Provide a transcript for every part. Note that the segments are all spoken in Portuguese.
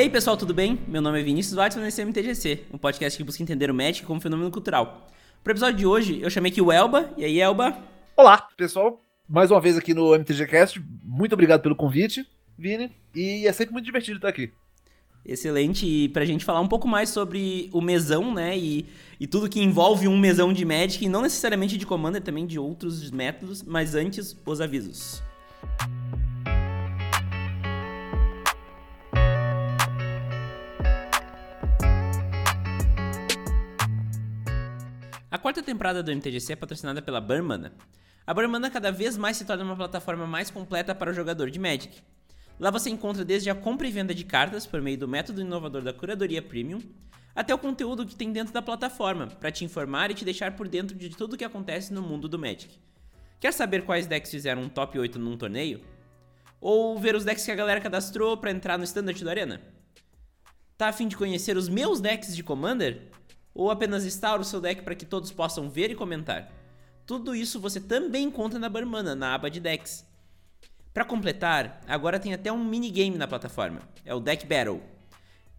E aí pessoal, tudo bem? Meu nome é Vinícius Watson nesse MTGC, um podcast que busca entender o Magic como fenômeno cultural. Para o episódio de hoje, eu chamei aqui o Elba. E aí, Elba? Olá, pessoal. Mais uma vez aqui no MTGcast. Muito obrigado pelo convite, Vini. E é sempre muito divertido estar aqui. Excelente. E pra gente falar um pouco mais sobre o mesão, né? E, e tudo que envolve um mesão de Magic, e não necessariamente de Commander, também de outros métodos, mas antes, os avisos. A quarta temporada do MTGC é patrocinada pela Burmana. A Burmana cada vez mais se torna uma plataforma mais completa para o jogador de Magic. Lá você encontra desde a compra e venda de cartas por meio do método inovador da curadoria premium, até o conteúdo que tem dentro da plataforma, para te informar e te deixar por dentro de tudo o que acontece no mundo do Magic. Quer saber quais decks fizeram um top 8 num torneio? Ou ver os decks que a galera cadastrou para entrar no standard da arena? Tá afim de conhecer os meus decks de Commander? Ou apenas instala o seu deck para que todos possam ver e comentar. Tudo isso você também encontra na Barmana, na aba de decks. Para completar, agora tem até um minigame na plataforma, é o Deck Battle.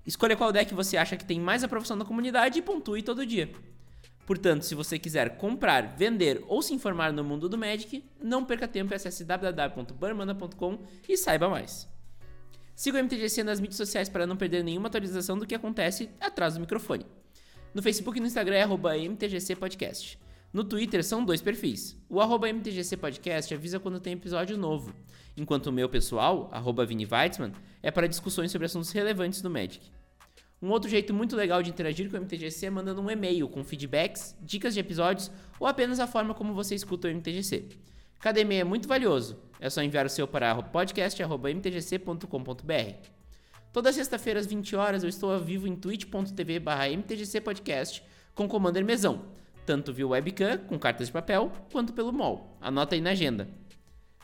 Escolha qual deck você acha que tem mais aprovação da comunidade e pontue todo dia. Portanto, se você quiser comprar, vender ou se informar no mundo do Magic, não perca tempo e acesse www.barmana.com e saiba mais. Siga o MTGC nas mídias sociais para não perder nenhuma atualização do que acontece atrás do microfone. No Facebook e no Instagram é arroba MTGC Podcast. No Twitter são dois perfis. O arroba MTGC Podcast avisa quando tem episódio novo, enquanto o meu pessoal, arroba Vini Weitzman, é para discussões sobre assuntos relevantes do Magic. Um outro jeito muito legal de interagir com o MTGC é mandando um e-mail com feedbacks, dicas de episódios ou apenas a forma como você escuta o MTGC. Cada e-mail é muito valioso. É só enviar o seu para podcast.mtgc.com.br. Toda sexta-feira às 20 horas eu estou ao vivo em twitch.tv mtgcpodcast com Commander Mesão, tanto via webcam, com cartas de papel, quanto pelo mall. Anota aí na agenda.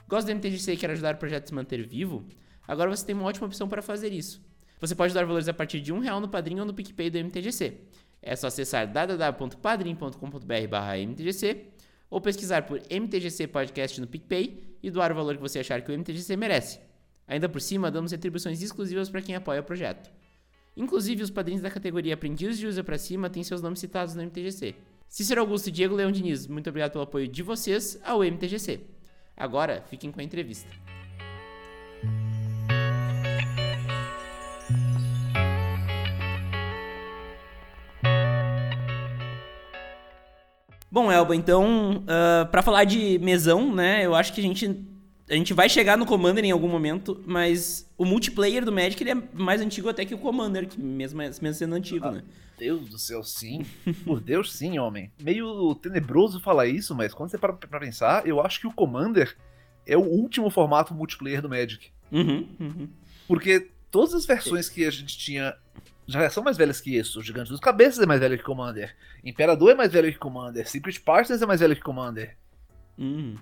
Gosta do MTGC e quer ajudar o projeto a se manter vivo? Agora você tem uma ótima opção para fazer isso. Você pode dar valores a partir de um real no Padrinho ou no PicPay do MTGC. É só acessar www.padrim.com.br mtgc ou pesquisar por MTGC Podcast no PicPay e doar o valor que você achar que o MTGC merece. Ainda por cima, damos retribuições exclusivas para quem apoia o projeto. Inclusive, os padrinhos da categoria Aprendiz de Usa para Cima têm seus nomes citados no MTGC. Cícero Augusto e Diego Leão Diniz, muito obrigado pelo apoio de vocês ao MTGC. Agora, fiquem com a entrevista. Bom, Elba, então, uh, ah, para falar de mesão, né, eu acho que a gente a gente vai chegar no Commander em algum momento, mas o multiplayer do Magic ele é mais antigo até que o Commander, que mesmo, mesmo sendo antigo, ah, né? Deus do céu, sim. Por Deus, sim, homem. Meio tenebroso falar isso, mas quando você para pra pensar, eu acho que o Commander é o último formato multiplayer do Magic. Uhum, uhum. Porque todas as versões que a gente tinha já são mais velhas que isso. O Gigante dos Cabeças é mais velho que Commander. Imperador é mais velho que Commander. Secret Partners é mais velho que Commander. Uhum.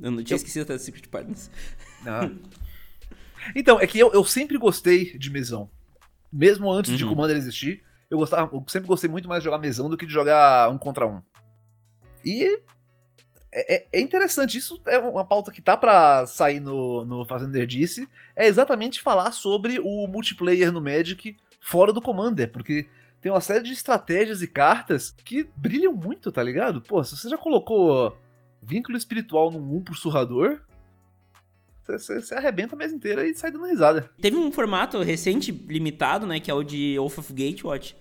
Eu não tinha eu... esquecido até Secret Partners. Não. Então, é que eu, eu sempre gostei de mesão. Mesmo antes uhum. de Commander existir, eu, gostava, eu sempre gostei muito mais de jogar mesão do que de jogar um contra um. E é, é, é interessante, isso é uma pauta que tá para sair no, no Fazender Disse, é exatamente falar sobre o multiplayer no Magic fora do Commander, porque tem uma série de estratégias e cartas que brilham muito, tá ligado? Pô, se você já colocou vínculo espiritual num 1 por surrador, você arrebenta a mesa inteira e sai dando risada. Teve um formato recente, limitado, né? Que é o de Oath of Gatewatch,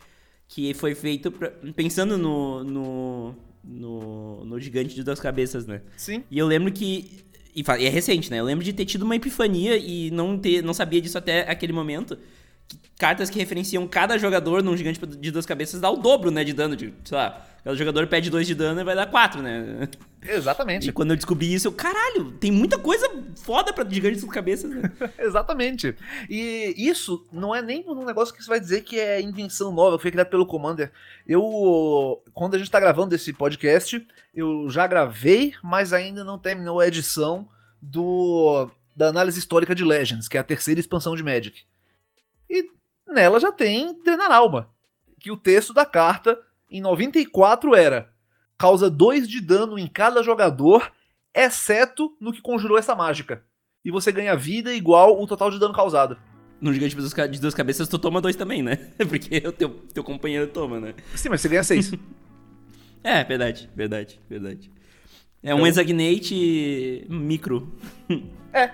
que foi feito pra, pensando no, no, no, no, gigante de duas cabeças, né? Sim. E eu lembro que. E é recente, né? Eu lembro de ter tido uma epifania e não, ter, não sabia disso até aquele momento. Cartas que referenciam cada jogador num gigante de duas cabeças dá o dobro, né? De dano, de, sei lá o jogador pede 2 de dano e vai dar 4, né? Exatamente. E quando eu descobri isso, eu, caralho, tem muita coisa foda pra gigantes de cabeças, né? Exatamente. E isso não é nem um negócio que você vai dizer que é invenção nova, que foi criado pelo Commander. Eu, quando a gente tá gravando esse podcast, eu já gravei, mas ainda não terminou a edição do da análise histórica de Legends, que é a terceira expansão de Magic. E nela já tem Denaralma, que o texto da carta em 94 era causa 2 de dano em cada jogador, exceto no que conjurou essa mágica. E você ganha vida igual o total de dano causado. num gigante de duas cabeças, tu toma dois também, né? Porque o teu, teu companheiro toma, né? Sim, mas você ganha seis. é, verdade, verdade, verdade. É um então... Exagnate micro. é.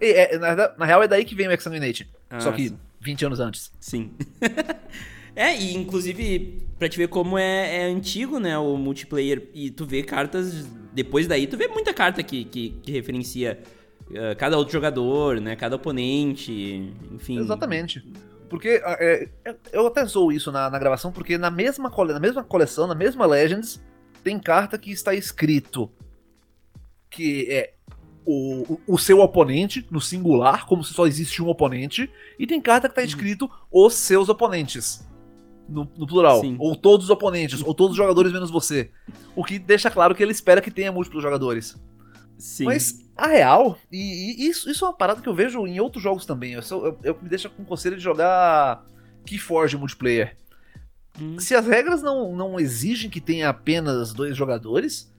é, é na, na, real é daí que vem o Exagnate. Ah, só que sim. 20 anos antes. Sim. é, e inclusive, pra te ver como é, é, antigo, né, o multiplayer, e tu vê cartas, depois daí, tu vê muita carta que, que, que referencia uh, cada outro jogador, né, cada oponente, enfim. Exatamente. Porque é, é, eu até sou isso na, na gravação, porque na mesma, cole, na mesma coleção, na mesma Legends, tem carta que está escrito que é o, o seu oponente, no singular, como se só existe um oponente, e tem carta que tá uhum. escrito os seus oponentes. No, no plural. Sim. Ou todos os oponentes, ou todos os jogadores menos você. O que deixa claro que ele espera que tenha múltiplos jogadores. Sim. Mas a real, e, e isso, isso é uma parada que eu vejo em outros jogos também. Eu, eu, eu me deixa com conselho de jogar Keyforge multiplayer. Hum. Se as regras não, não exigem que tenha apenas dois jogadores,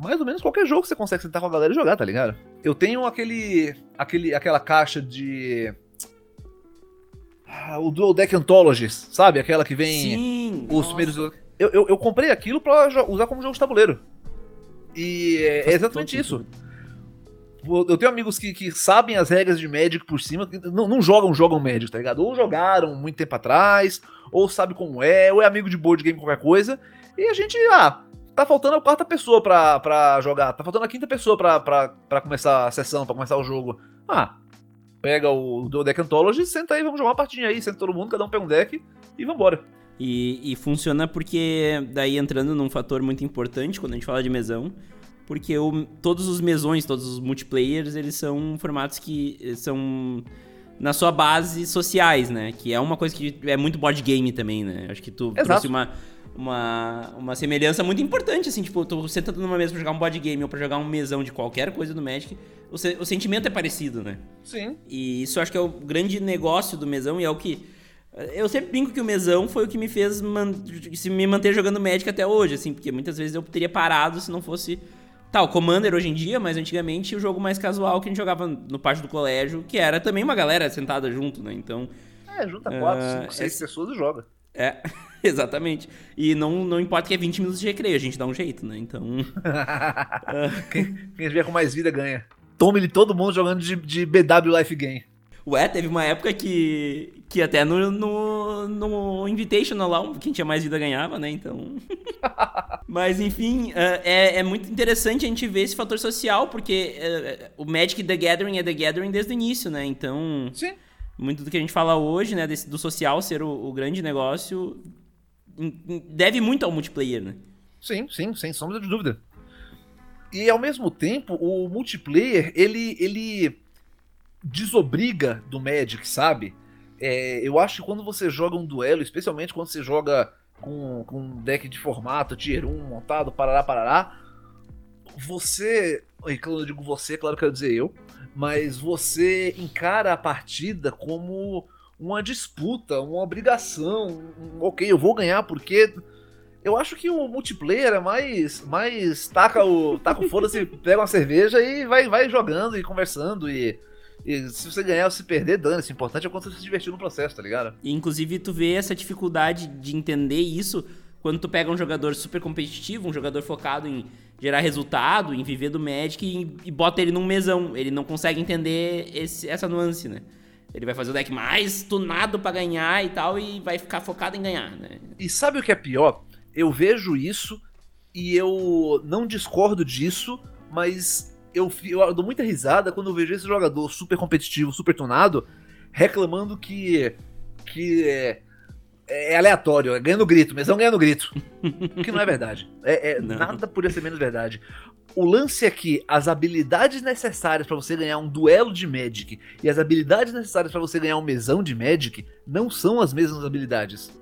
mais ou menos qualquer jogo você consegue sentar com a galera e jogar, tá ligado? Eu tenho aquele. aquele aquela caixa de. Ah, o Dual Deck Anthologies, sabe? Aquela que vem Sim, os nossa. primeiros. Eu, eu, eu, comprei aquilo pra usar como jogo de tabuleiro. E é, é exatamente isso. Eu tenho amigos que, que sabem as regras de Magic por cima, não, não jogam, jogam Magic, tá ligado? Ou jogaram muito tempo atrás, ou sabe como é, ou é amigo de board game, qualquer coisa. E a gente, ah, tá faltando a quarta pessoa pra, pra jogar, tá faltando a quinta pessoa pra, pra, pra começar a sessão, pra começar o jogo. Ah, pega o do Deck Anthology, senta aí, vamos jogar uma partidinha aí, senta todo mundo, cada um pega um deck e vambora. E, e funciona porque, daí entrando num fator muito importante quando a gente fala de mesão, porque o, todos os mesões, todos os multiplayers, eles são formatos que são na sua base sociais, né? Que é uma coisa que é muito board game também, né? Acho que tu Exato. trouxe uma uma, uma semelhança muito importante, assim, tipo, tô sentando numa mesa pra jogar um board game ou pra jogar um mesão de qualquer coisa do Magic, o, se, o sentimento é parecido, né? Sim. E isso acho que é o grande negócio do mesão e é o que. Eu sempre brinco que o mesão foi o que me fez man, se me manter jogando Magic até hoje, assim, porque muitas vezes eu teria parado se não fosse. Tá, o Commander hoje em dia, mas antigamente o jogo mais casual que a gente jogava no pátio do colégio, que era também uma galera sentada junto, né? Então. É, junta quatro, uh, cinco, seis é... pessoas e joga. É. Exatamente. E não, não importa que é 20 minutos de recreio, a gente dá um jeito, né? Então. quem, quem vier com mais vida ganha. Tome-lhe todo mundo jogando de, de BW Life Game. Ué, teve uma época que, que até no, no, no Invitational lá, quem tinha mais vida ganhava, né? Então. Mas enfim, é, é, é muito interessante a gente ver esse fator social, porque é, o Magic The Gathering é The Gathering desde o início, né? Então. Sim. Muito do que a gente fala hoje, né? Desse, do social ser o, o grande negócio, deve muito ao multiplayer, né? Sim, sim, sem sombra de dúvida. E ao mesmo tempo, o multiplayer, ele, ele desobriga do Magic, sabe? É, eu acho que quando você joga um duelo, especialmente quando você joga com, com um deck de formato, tier 1 montado, parará, parará, você. Quando eu digo você, claro que eu quero dizer eu, mas você encara a partida como uma disputa, uma obrigação. Um, ok, eu vou ganhar porque. Eu acho que o multiplayer é mais. mais taca o. taca o foda-se, pega uma cerveja e vai, vai jogando e conversando e. E se você ganhar ou se perder, dane-se. O importante é quando você se divertir no processo, tá ligado? E, inclusive, tu vê essa dificuldade de entender isso quando tu pega um jogador super competitivo, um jogador focado em gerar resultado, em viver do Magic e, e bota ele num mesão. Ele não consegue entender esse, essa nuance, né? Ele vai fazer o deck mais tunado para ganhar e tal, e vai ficar focado em ganhar, né? E sabe o que é pior? Eu vejo isso e eu não discordo disso, mas eu, eu dou muita risada quando eu vejo esse jogador super competitivo, super tunado, reclamando que. que é, é aleatório, é ganhando grito, mas não ganhando grito. que não é verdade. É, é nada poderia ser menos verdade. O lance é que as habilidades necessárias para você ganhar um duelo de Magic e as habilidades necessárias para você ganhar um mesão de Magic não são as mesmas habilidades.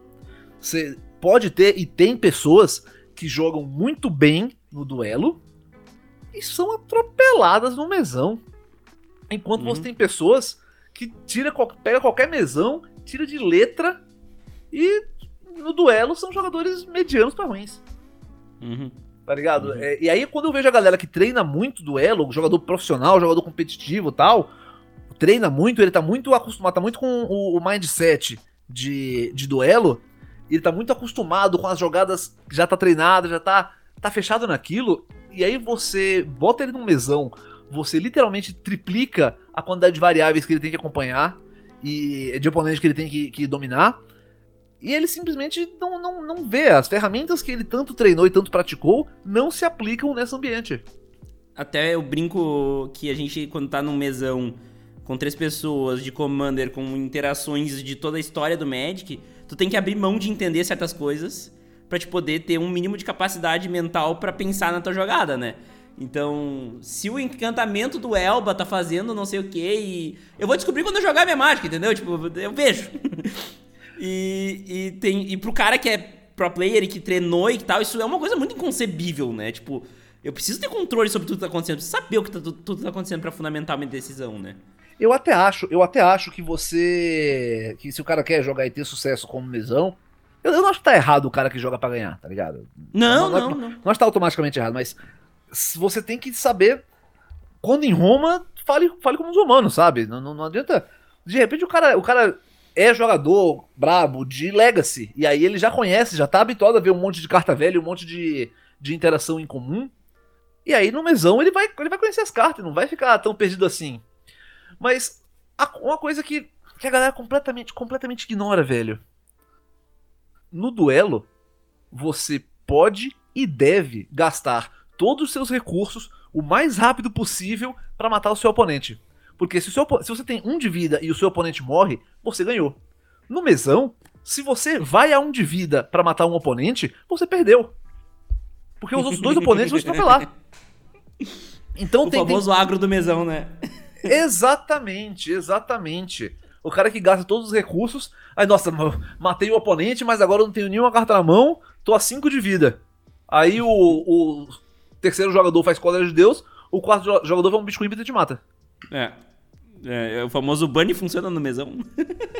Você pode ter e tem pessoas que jogam muito bem no duelo e são atropeladas no mesão. Enquanto uhum. você tem pessoas que tira, pega qualquer mesão, tira de letra e no duelo são jogadores medianos para ruins. Uhum. Tá ligado? Uhum. É, e aí, quando eu vejo a galera que treina muito duelo, jogador profissional, jogador competitivo tal, treina muito, ele tá muito acostumado, tá muito com o, o mindset de, de duelo, ele tá muito acostumado com as jogadas, já tá treinado, já tá, tá fechado naquilo, e aí você bota ele num mesão, você literalmente triplica a quantidade de variáveis que ele tem que acompanhar e de oponente que ele tem que, que dominar. E ele simplesmente não, não, não vê. As ferramentas que ele tanto treinou e tanto praticou não se aplicam nesse ambiente. Até eu brinco que a gente, quando tá num mesão com três pessoas de Commander, com interações de toda a história do Magic, tu tem que abrir mão de entender certas coisas para te poder ter um mínimo de capacidade mental para pensar na tua jogada, né? Então, se o encantamento do Elba tá fazendo não sei o que, e eu vou descobrir quando eu jogar minha mágica, entendeu? Tipo, eu vejo. e, e, tem, e pro cara que é pro player e que treinou e tal, isso é uma coisa muito inconcebível, né? Tipo, eu preciso ter controle sobre tudo que tá acontecendo, preciso saber o que tá, tudo tá acontecendo para fundamentar minha decisão, né? Eu até acho, eu até acho que você. que se o cara quer jogar e ter sucesso como mesão. Eu, eu não acho que tá errado o cara que joga para ganhar, tá ligado? Não, não, não. Não, não. não acho que tá automaticamente errado, mas você tem que saber. Quando em Roma, fale, fale como os romanos, sabe? Não, não, não adianta. De repente o cara, o cara é jogador brabo de Legacy. E aí ele já conhece, já tá habituado a ver um monte de carta velha, um monte de, de interação em comum. E aí no mesão ele vai, ele vai conhecer as cartas, não vai ficar tão perdido assim. Mas uma coisa que, que a galera completamente, completamente ignora, velho. No duelo, você pode e deve gastar todos os seus recursos o mais rápido possível para matar o seu oponente. Porque se, seu, se, você tem um de vida e o seu oponente morre, você ganhou. No mesão, se você vai a um de vida para matar um oponente, você perdeu. Porque os outros dois oponentes vão te atropelar. Então o tem, famoso tem... agro do mesão, né? Exatamente, exatamente. O cara que gasta todos os recursos. Aí, nossa, matei o oponente, mas agora eu não tenho nenhuma carta na mão, tô a 5 de vida. Aí o, o terceiro jogador faz colégio de Deus, o quarto jogador vai um bicho e te mata. É. é. O famoso bunny funciona no mesão.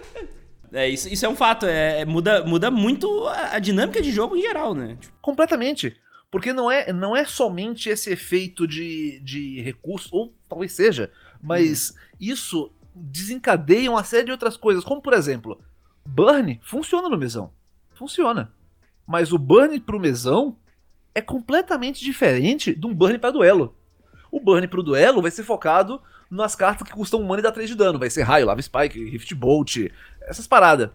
é, isso, isso é um fato. É, é, muda, muda muito a, a, dinâmica de jogo em geral, né? Completamente. Porque não é, não é somente esse efeito de, de recurso, ou talvez seja, mas hum. isso desencadeia uma série de outras coisas, como por exemplo, burn funciona no mesão. Funciona. Mas o burn pro mesão é completamente diferente de um burn para duelo. O burn pro duelo vai ser focado nas cartas que custam um mana e dá 3 de dano. Vai ser raio, lava spike, rift bolt, essas paradas.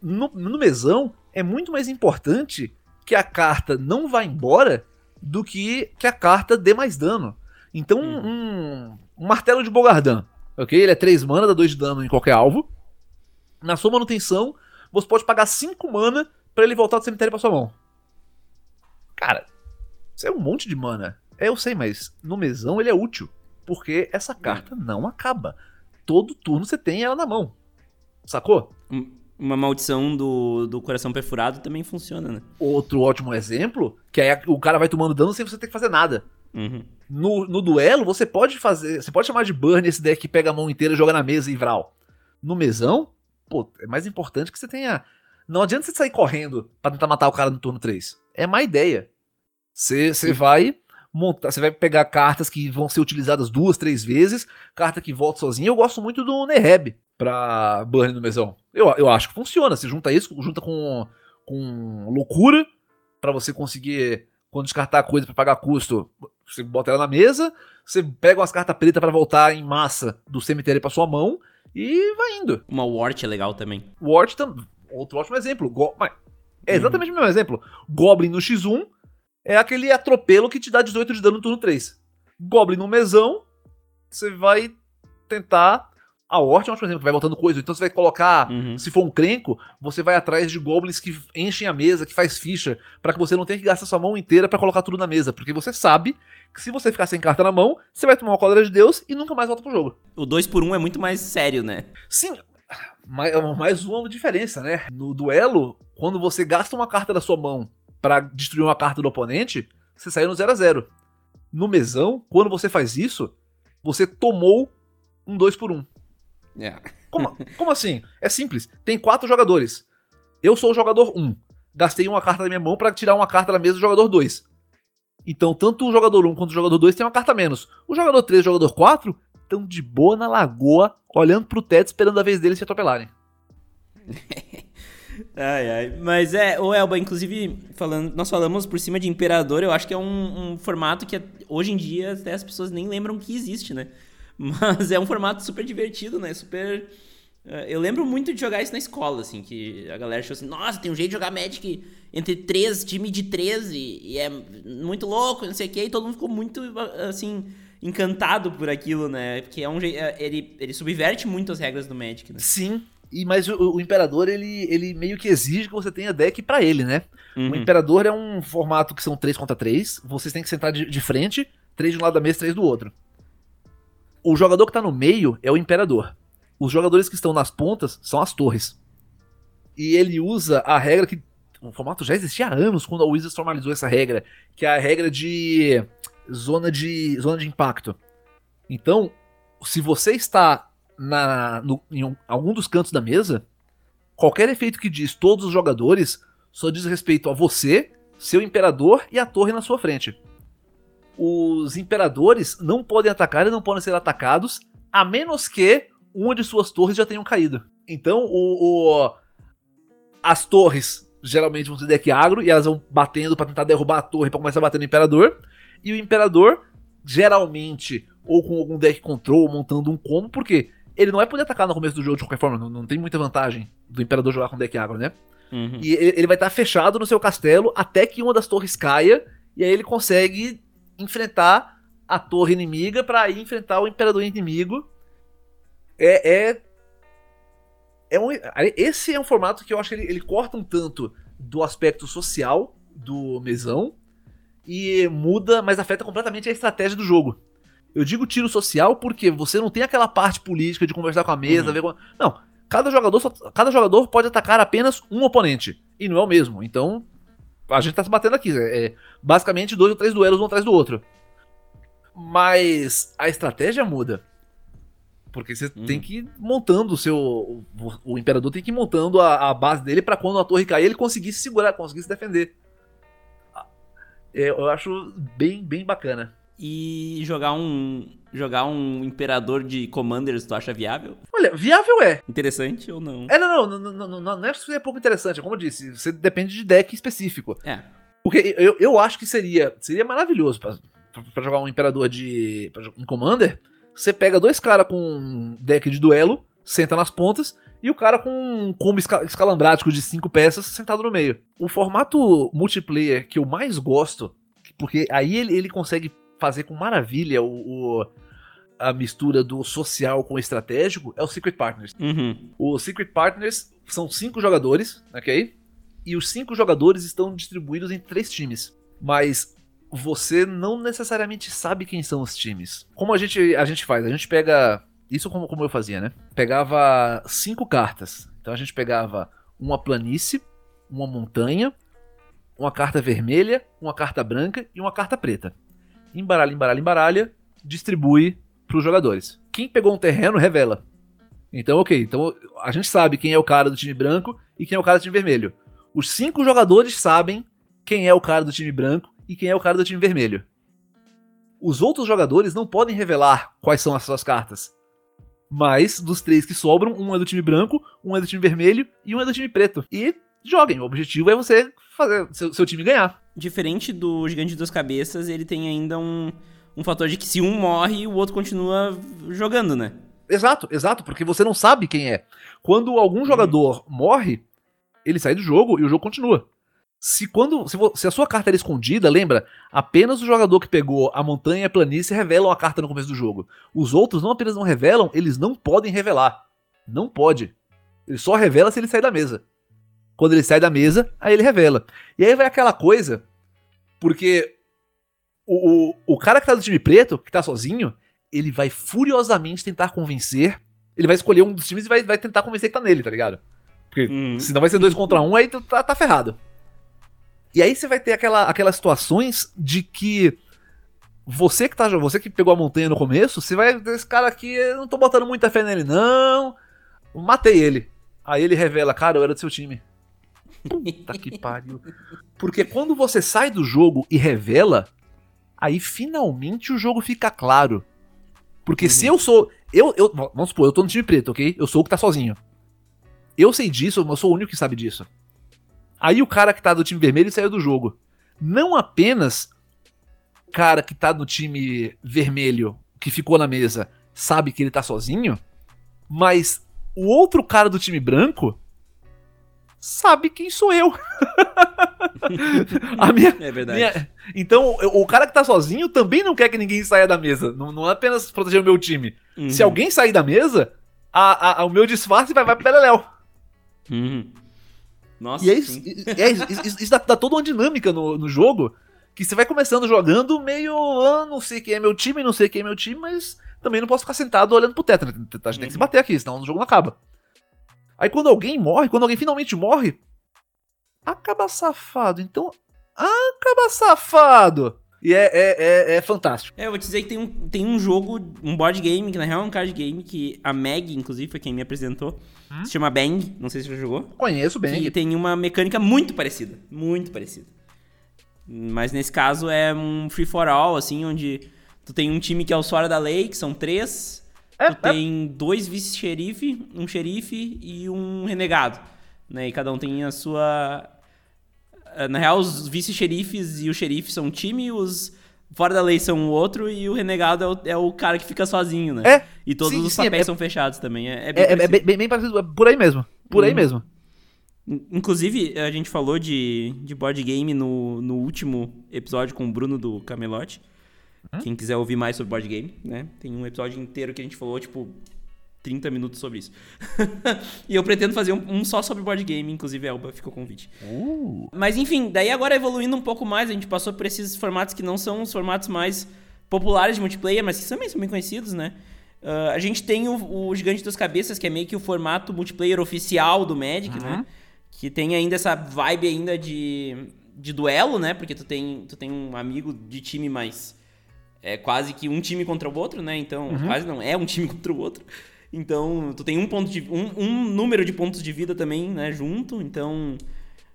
No, no mesão, é muito mais importante que a carta não vá embora do que que a carta dê mais dano. Então, uhum. um, um, martelo de Bogardan, ok? Ele é 3 mana, dá 2 de dano em qualquer alvo. Na sua manutenção, você pode pagar 5 mana para ele voltar do cemitério para sua mão. Cara, isso é um monte de mana. É, eu sei, mas no mesão ele é útil. Porque essa carta não acaba. Todo turno você tem ela na mão. Sacou? Uma maldição do, do coração perfurado também funciona, né? Outro ótimo exemplo, que aí o cara vai tomando dano sem você ter que fazer nada. Uhum. No, no duelo, você pode fazer. Você pode chamar de burn esse deck que pega a mão inteira, joga na mesa e vral. No mesão, pô, é mais importante que você tenha. Não adianta você sair correndo para tentar matar o cara no turno 3. É má ideia. Você, você vai montar, você vai pegar cartas que vão ser utilizadas duas, três vezes, carta que volta sozinha. Eu gosto muito do Neheb pra Burn no mesão. Eu, eu acho que funciona. Você junta isso, junta com, com loucura para você conseguir quando descartar a coisa para pagar custo, você bota ela na mesa, você pega umas cartas pretas para voltar em massa do cemitério para sua mão e vai indo. Uma Wart é legal também. Wart também. Outro ótimo exemplo. Go é exatamente uhum. o mesmo exemplo. Goblin no X1 é aquele atropelo que te dá 18 de dano no turno 3. Goblin no mesão, você vai tentar. A é um exemplo, que vai botando coisa. Então você vai colocar, uhum. se for um crenco, você vai atrás de goblins que enchem a mesa, que faz ficha, para que você não tenha que gastar sua mão inteira para colocar tudo na mesa. Porque você sabe que se você ficar sem carta na mão, você vai tomar uma cólera de Deus e nunca mais volta pro jogo. O 2 por 1 um é muito mais sério, né? Sim, mais, mais uma diferença, né? No duelo, quando você gasta uma carta da sua mão para destruir uma carta do oponente, você saiu no 0 a 0 No mesão, quando você faz isso, você tomou um 2 por 1 um. Yeah. Como, como assim? É simples. Tem quatro jogadores. Eu sou o jogador 1. Um. Gastei uma carta da minha mão para tirar uma carta da mesa do jogador 2. Então, tanto o jogador 1 um quanto o jogador 2 tem uma carta menos. O jogador 3 e o jogador 4 estão de boa na lagoa, olhando pro teto, esperando a vez deles se atropelarem. ai, ai. Mas é, o Elba, inclusive, falando, nós falamos por cima de Imperador, eu acho que é um, um formato que hoje em dia até as pessoas nem lembram que existe, né? Mas é um formato super divertido, né? Super. Eh, eu lembro muito de jogar isso na escola, assim, que a galera achou assim, nossa, tem um jeito de jogar Magic entre três, time de 13, e é muito louco, não sei o quê, e todo mundo ficou muito, assim, encantado por aquilo, né? Porque é um jeito. Eh, ele, ele subverte muito as regras do Magic, né? Sim. E, mas o, o, Imperador, ele, ele meio que exige que você tenha deck para ele, né? Uhum. O Imperador é um formato que são 3 contra 3. Vocês têm que sentar de, de frente, três de um lado da mesa, três do outro. O jogador que tá no meio é o Imperador. Os jogadores que estão nas pontas são as torres. E ele usa a regra que. O formato já existia há anos quando a Wizards formalizou essa regra, que é a regra de zona de zona de impacto. Então, se você está na, no, em um, algum dos cantos da mesa, qualquer efeito que diz todos os jogadores só diz respeito a você, seu imperador e a torre na sua frente os imperadores não podem atacar e não podem ser atacados, a menos que uma de suas torres já tenham caído. Então, o, o as torres geralmente vão ser deck agro e elas vão batendo para tentar derrubar a torre para começar a bater no imperador. E o imperador, geralmente, ou com algum deck control, montando um combo, porque ele não vai poder atacar no começo do jogo de qualquer forma, não, não tem muita vantagem do imperador jogar com deck agro, né? Uhum. E ele, ele vai estar fechado no seu castelo até que uma das torres caia, e aí ele consegue enfrentar a torre inimiga para ir enfrentar o imperador inimigo. É, é, é um, esse é um formato que eu acho que ele, ele corta um tanto do aspecto social do mesão e muda, mas afeta completamente a estratégia do jogo. Eu digo tiro social porque você não tem aquela parte política de conversar com a mesa, uhum. ver. Não, cada jogador, só, cada jogador pode atacar apenas um oponente. E não é o mesmo. Então, a gente tá se batendo aqui. É, é, basicamente dois ou três duelos um atrás do outro. Mas a estratégia muda. Porque você hum. tem que ir montando o seu. O, o imperador tem que ir montando a, a base dele para quando a torre cair ele conseguir se segurar, conseguir se defender. É, eu acho bem, bem bacana. E jogar um. Jogar um imperador de commanders, tu acha viável? Olha, viável é. Interessante ou não? É, não, não, não, não, não, não é que é pouco interessante, como eu disse, você depende de deck específico. É. Porque eu, eu acho que seria, seria maravilhoso pra, pra jogar um imperador de. um commander. Você pega dois caras com deck de duelo, senta nas pontas, e o cara com um combo escalambrático de cinco peças sentado no meio. O formato multiplayer que eu mais gosto, porque aí ele, ele consegue fazer com maravilha o, o a mistura do social com o estratégico é o Secret Partners. Uhum. O Secret Partners são cinco jogadores, ok? E os cinco jogadores estão distribuídos em três times. Mas você não necessariamente sabe quem são os times. Como a gente, a gente faz? A gente pega. Isso como, como eu fazia, né? Pegava cinco cartas. Então a gente pegava uma planície, uma montanha, uma carta vermelha, uma carta branca e uma carta preta embaralha, embaralha, embaralha, distribui para os jogadores. Quem pegou um terreno revela. Então, ok. Então a gente sabe quem é o cara do time branco e quem é o cara do time vermelho. Os cinco jogadores sabem quem é o cara do time branco e quem é o cara do time vermelho. Os outros jogadores não podem revelar quais são as suas cartas. Mas dos três que sobram, um é do time branco, um é do time vermelho e um é do time preto. E joguem. O objetivo é você fazer seu, seu time ganhar diferente do Gigante de Duas Cabeças, ele tem ainda um, um fator de que se um morre, o outro continua jogando, né? Exato, exato, porque você não sabe quem é. Quando algum uhum. jogador morre, ele sai do jogo e o jogo continua. Se quando se, se, a sua carta era escondida, lembra, apenas o jogador que pegou a montanha e a planície revelam a carta no começo do jogo. Os outros não apenas não revelam, eles não podem revelar. Não pode. Ele só revela se ele sair da mesa. Quando ele sai da mesa, aí ele revela. E aí vai aquela coisa, porque o, o, o cara que tá do time preto, que tá sozinho, ele vai furiosamente tentar convencer. Ele vai escolher um dos times e vai, vai tentar convencer que tá nele, tá ligado? Porque uhum. senão vai ser dois contra um, aí tá, tá ferrado. E aí você vai ter aquela, aquelas situações de que você que tá você que pegou a montanha no começo, você vai esse cara aqui, eu não tô botando muita fé nele não. Matei ele. Aí ele revela, cara, eu era do seu time. Puta que pariu. Porque quando você sai do jogo e revela, aí finalmente o jogo fica claro. Porque uhum. se eu sou. Eu, eu, vamos supor, eu tô no time preto, ok? Eu sou o que tá sozinho. Eu sei disso, eu sou o único que sabe disso. Aí o cara que tá do time vermelho saiu do jogo. Não apenas o cara que tá no time vermelho, que ficou na mesa, sabe que ele tá sozinho, mas o outro cara do time branco sabe quem sou eu. a minha, é verdade. Minha... Então, o cara que tá sozinho também não quer que ninguém saia da mesa. Não, não é apenas proteger o meu time. Uhum. Se alguém sair da mesa, a, a, a, o meu disfarce vai, vai pro Beleléu. Uhum. Nossa. E é isso, é isso, isso, isso dá, dá, toda uma dinâmica no, no jogo que você vai começando jogando meio. Ah, não sei quem é meu time, não sei quem é meu time, mas também não posso ficar sentado olhando pro teto. Né? A gente tem que se bater aqui, senão o jogo não acaba. Aí quando alguém morre, quando alguém finalmente morre, acaba safado. Então, acaba safado. E é, é, é, é, fantástico. É, eu vou te dizer que tem um, tem um jogo, um board game, que na real é um card game, que a Meg, inclusive, foi quem me apresentou. Hum? Se chama Bang, não sei se você já jogou. Conheço bem. Que tem uma mecânica muito parecida. Muito parecida. Mas nesse caso é um free for all, assim, onde tu tem um time que é o Sora da Lei, que são três. É, tu é. tem dois vice-xerife, um xerife e um renegado. Né? E cada um tem a sua eh, na real, os vice-xerifes e o xerife são um time, os fora da lei são o outro, e o renegado é o, é o cara que fica sozinho, né? É. E todos sim, os sim, papéis é, são fechados também. É, é, bem, é, é bem, bem, parecido, é por aí mesmo. Por uhum. aí mesmo. Inclusive, a gente falou de, de board game no, no último episódio com o Bruno do Camelote. Hum? Quem quiser ouvir mais sobre board game, né? Tem um episódio inteiro que a gente falou, tipo, 30 minutos sobre isso. e eu pretendo fazer um, um, só sobre board game, inclusive, Elba, ficou convite. Uh. Mas enfim, daí agora evoluindo um pouco mais, a gente passou por esses formatos que não são os formatos mais populares de multiplayer, mas que também são bem conhecidos, né? Uh, a gente tem o, o, Gigante das Cabeças, que é meio que o formato multiplayer oficial do Magic, né? uhum. né? Que tem ainda essa vibe ainda de, de duelo, né? Porque tu tem, tu tem um amigo de time mais... É quase que um time contra o outro, né? Então, uhum. quase não, é um time contra o outro. Então, tu tem um ponto de um, um número de pontos de vida também, né, junto. Então,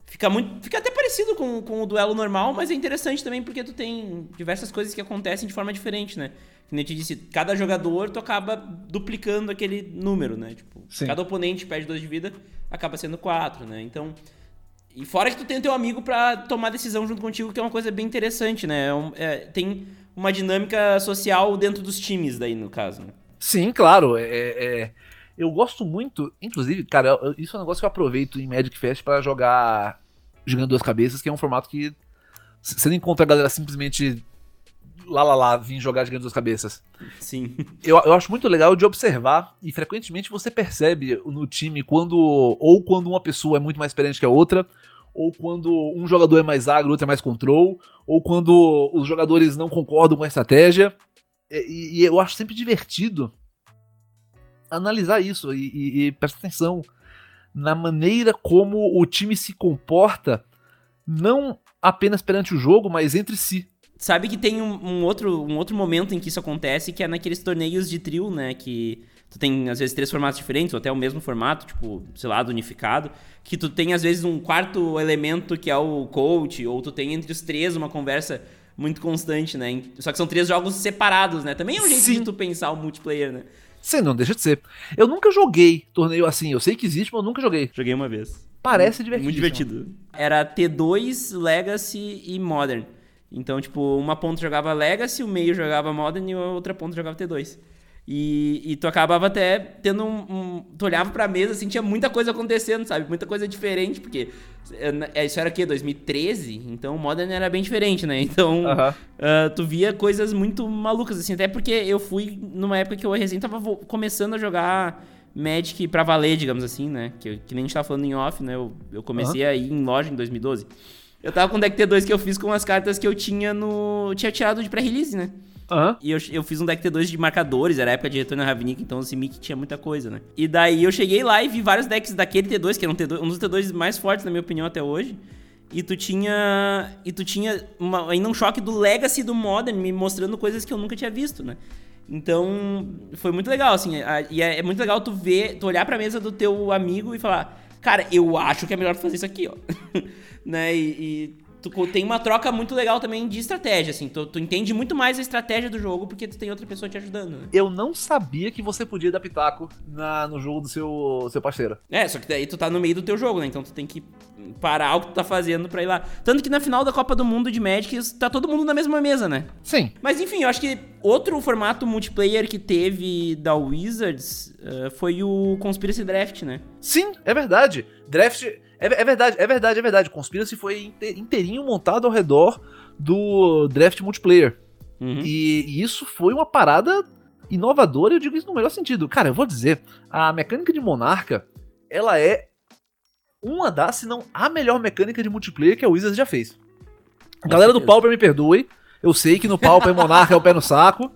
fica muito, fica até parecido com, com o duelo normal, mas é interessante também porque tu tem diversas coisas que acontecem de forma diferente, né? Como eu te disse, cada jogador tu acaba duplicando aquele número, né? Tipo, Sim. cada oponente perde dois de vida, acaba sendo quatro, né? Então, e fora que tu tem o teu amigo para tomar decisão junto contigo, que é uma coisa bem interessante, né? É, é, tem uma dinâmica social dentro dos times daí, no caso, né? Sim, claro. É, é, é, eu gosto muito, inclusive, cara, isso é um negócio que eu aproveito em Magic Fest para jogar jogando duas cabeças, que é um formato que você não encontra a galera simplesmente lá lá lá vir jogar jogando duas cabeças. Sim. Eu, eu acho muito legal de observar e frequentemente você percebe no time quando ou quando uma pessoa é muito mais experiente que a outra, ou quando um jogador é mais agro, outro é mais control, ou quando os jogadores não concordam com a estratégia. E, e, eu acho sempre divertido analisar isso e, e, e presta atenção na maneira como o time se comporta, não apenas perante o jogo, mas entre si. Sabe que tem um, um, outro, um outro momento em que isso acontece, que é naqueles torneios de trio, né? Que tu tem, às vezes, três formatos diferentes, ou até o mesmo formato, tipo, sei lá, do unificado. Que tu tem, às vezes, um quarto elemento que é o coach, ou tu tem entre os três uma conversa muito constante, né? Só que são três jogos separados, né? Também é um jeito Sim. de tu pensar o multiplayer, né? Sim, não deixa de ser. Eu nunca joguei torneio assim. Eu sei que existe, mas eu nunca joguei. Joguei uma vez. Parece divertido. Muito divertido. Era T2, Legacy e Modern. Então, tipo, uma ponta jogava Legacy, o meio jogava Modern e a outra ponta jogava T2. E, e tu acabava até tendo um, um, Tu olhava pra mesa, assim, tinha muita coisa acontecendo, sabe? Muita coisa diferente, porque. É, isso era o quê? 2013? Então o Modern era bem diferente, né? Então. Uh -huh. uh, tu via coisas muito malucas, assim. Até porque eu fui numa época que eu recém tava começando a jogar Magic pra valer, digamos assim, né? Que, que nem a gente tava falando em off, né? Eu, eu comecei uh -huh. a ir em loja em 2012. Eu tava com o deck T2 que eu fiz com as cartas que eu tinha no. Tinha tirado de pré-release, né? Uhum. E eu, eu fiz um deck T2 de marcadores, era a época de Retorno Ravnica, então o Simic tinha muita coisa, né? E daí eu cheguei lá e vi vários decks daquele T2, que era um, T2, um dos T2 mais fortes, na minha opinião, até hoje. E tu tinha. E tu tinha uma, ainda um choque do Legacy do Modern, me mostrando coisas que eu nunca tinha visto, né? Então, foi muito legal, assim. A, e é, é, muito legal tu ver, tu olhar pra mesa do teu amigo e falar, cara, eu acho que é melhor fazer isso aqui, ó. né? E, e tu tem uma troca muito legal também de estratégia, assim. Tu, tu, entende muito mais a estratégia do jogo porque tu tem outra pessoa te ajudando. Né? Eu não sabia que você podia dar pitaco na, no jogo do seu, seu parceiro. É, só que daí tu tá no meio do teu jogo, né? Então tu tem que parar o que tu tá fazendo pra ir lá. Tanto que na final da Copa do Mundo de Magic tá todo mundo na mesma mesa, né? Sim. Mas enfim, eu acho que outro formato multiplayer que teve da Wizards uh, foi o Conspiracy Draft, né? Sim, é verdade. Draft é, é, verdade, é verdade, é verdade. Conspiracy foi inteirinho montado ao redor do draft multiplayer. Uhum. E, e, isso foi uma parada inovadora, eu digo isso no melhor sentido. Cara, eu vou dizer, a mecânica de Monarca, ela é uma das, se não a melhor mecânica de multiplayer que a Wizards já fez. Galera do Pauper me perdoe, eu sei que no Pauper Monarca é o pé no saco.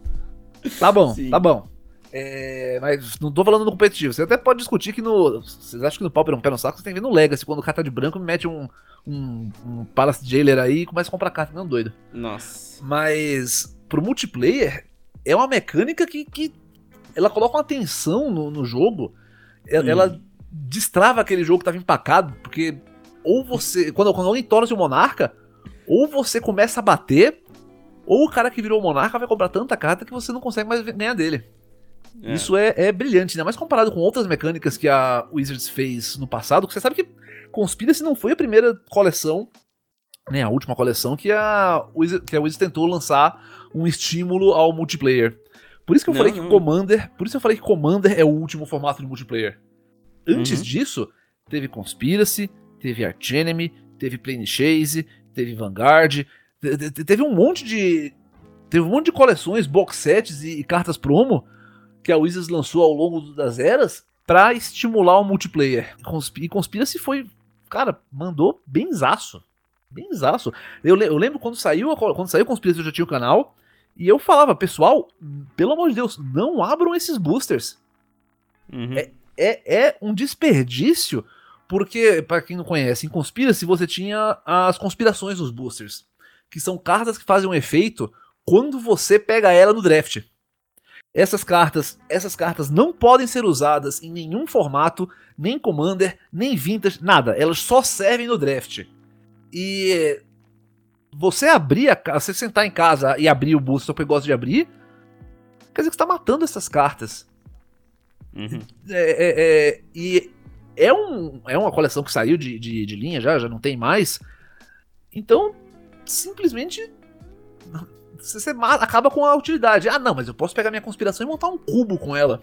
Tá bom, Sim. tá bom. É, mas não tô falando no competitivo. Você até pode discutir que no. Vocês acham que no Pauper é um pé no saco? Você tem que ver no Legacy, quando o cara tá de branco, me mete um, um, um Palace Jailer aí e começa a comprar carta, não doido. Nossa. Mas pro multiplayer, é uma mecânica que, que ela coloca uma tensão no, no jogo. Ela, hum. ela, destrava aquele jogo que tava empacado, porque ou você. Quando, quando alguém torna-se um monarca, ou você começa a bater, ou o cara que virou o monarca vai comprar tanta carta que você não consegue mais ganhar dele. É. Isso é, é brilhante, né? Mas comparado com outras mecânicas que a Wizards fez no passado, você sabe que Conspiracy não foi a primeira coleção, né? A última coleção que a Wizards, que a Wizards tentou lançar um estímulo ao multiplayer. Por isso que eu não, falei não. que Commander, por isso eu falei que Commander é o último formato de multiplayer. Antes uhum. disso, teve Conspiracy, teve Archenemy, teve Plane Chase, teve Vanguard, teve um monte de teve um monte de coleções, box sets e, e cartas promo que a Wizards lançou ao longo das eras para estimular o multiplayer. E Conspiracy foi, cara, mandou benzaço. Benzaço. Eu, eu lembro quando saiu, quando saiu Conspiracy eu já tinha o canal, e eu falava, pessoal, pelo amor de Deus, não abram esses boosters. Uhum. É, é, é um desperdício, porque, para quem não conhece, em Conspiracy você tinha as conspirações dos boosters, que são cartas que fazem um efeito quando você pega ela no draft. Essas cartas, essas cartas não podem ser usadas em nenhum formato, nem Commander, nem Vintage, nada. Elas só servem no draft. E você abrir a você sentar em casa e abrir o booster que gosta de abrir, quer dizer que você está matando essas cartas. Uhum. É, é, é, e é, um, é uma coleção que saiu de, de, de linha já, já não tem mais. Então, simplesmente você acaba com a utilidade. Ah, não, mas eu posso pegar minha conspiração e montar um cubo com ela.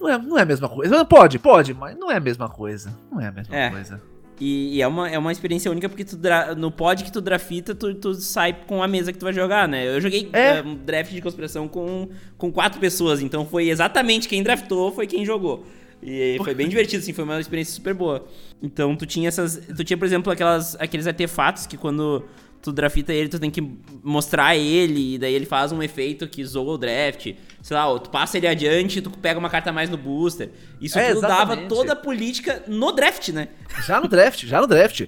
Não é, não é a mesma coisa. Pode, pode, mas não é a mesma coisa. Não é a mesma é. coisa. E, e, é, uma, é uma experiência única porque tu no pod que tu drafita, tu, tu sai com a mesa que tu vai jogar, né? Eu joguei é. um draft de conspiração com, com quatro pessoas, então foi exatamente quem draftou, foi quem jogou. E foi bem divertido, assim, foi uma experiência super boa. Então tu tinha essas. Tu tinha, por exemplo, aquelas, aqueles artefatos que quando tu drafta ele, tu tem que mostrar ele, e daí ele faz um efeito que zoa o draft. Sei lá, tu passa ele adiante tu pega uma carta mais no booster. Isso é, tudo exatamente. dava toda a política no draft, né? Já no draft, já no draft.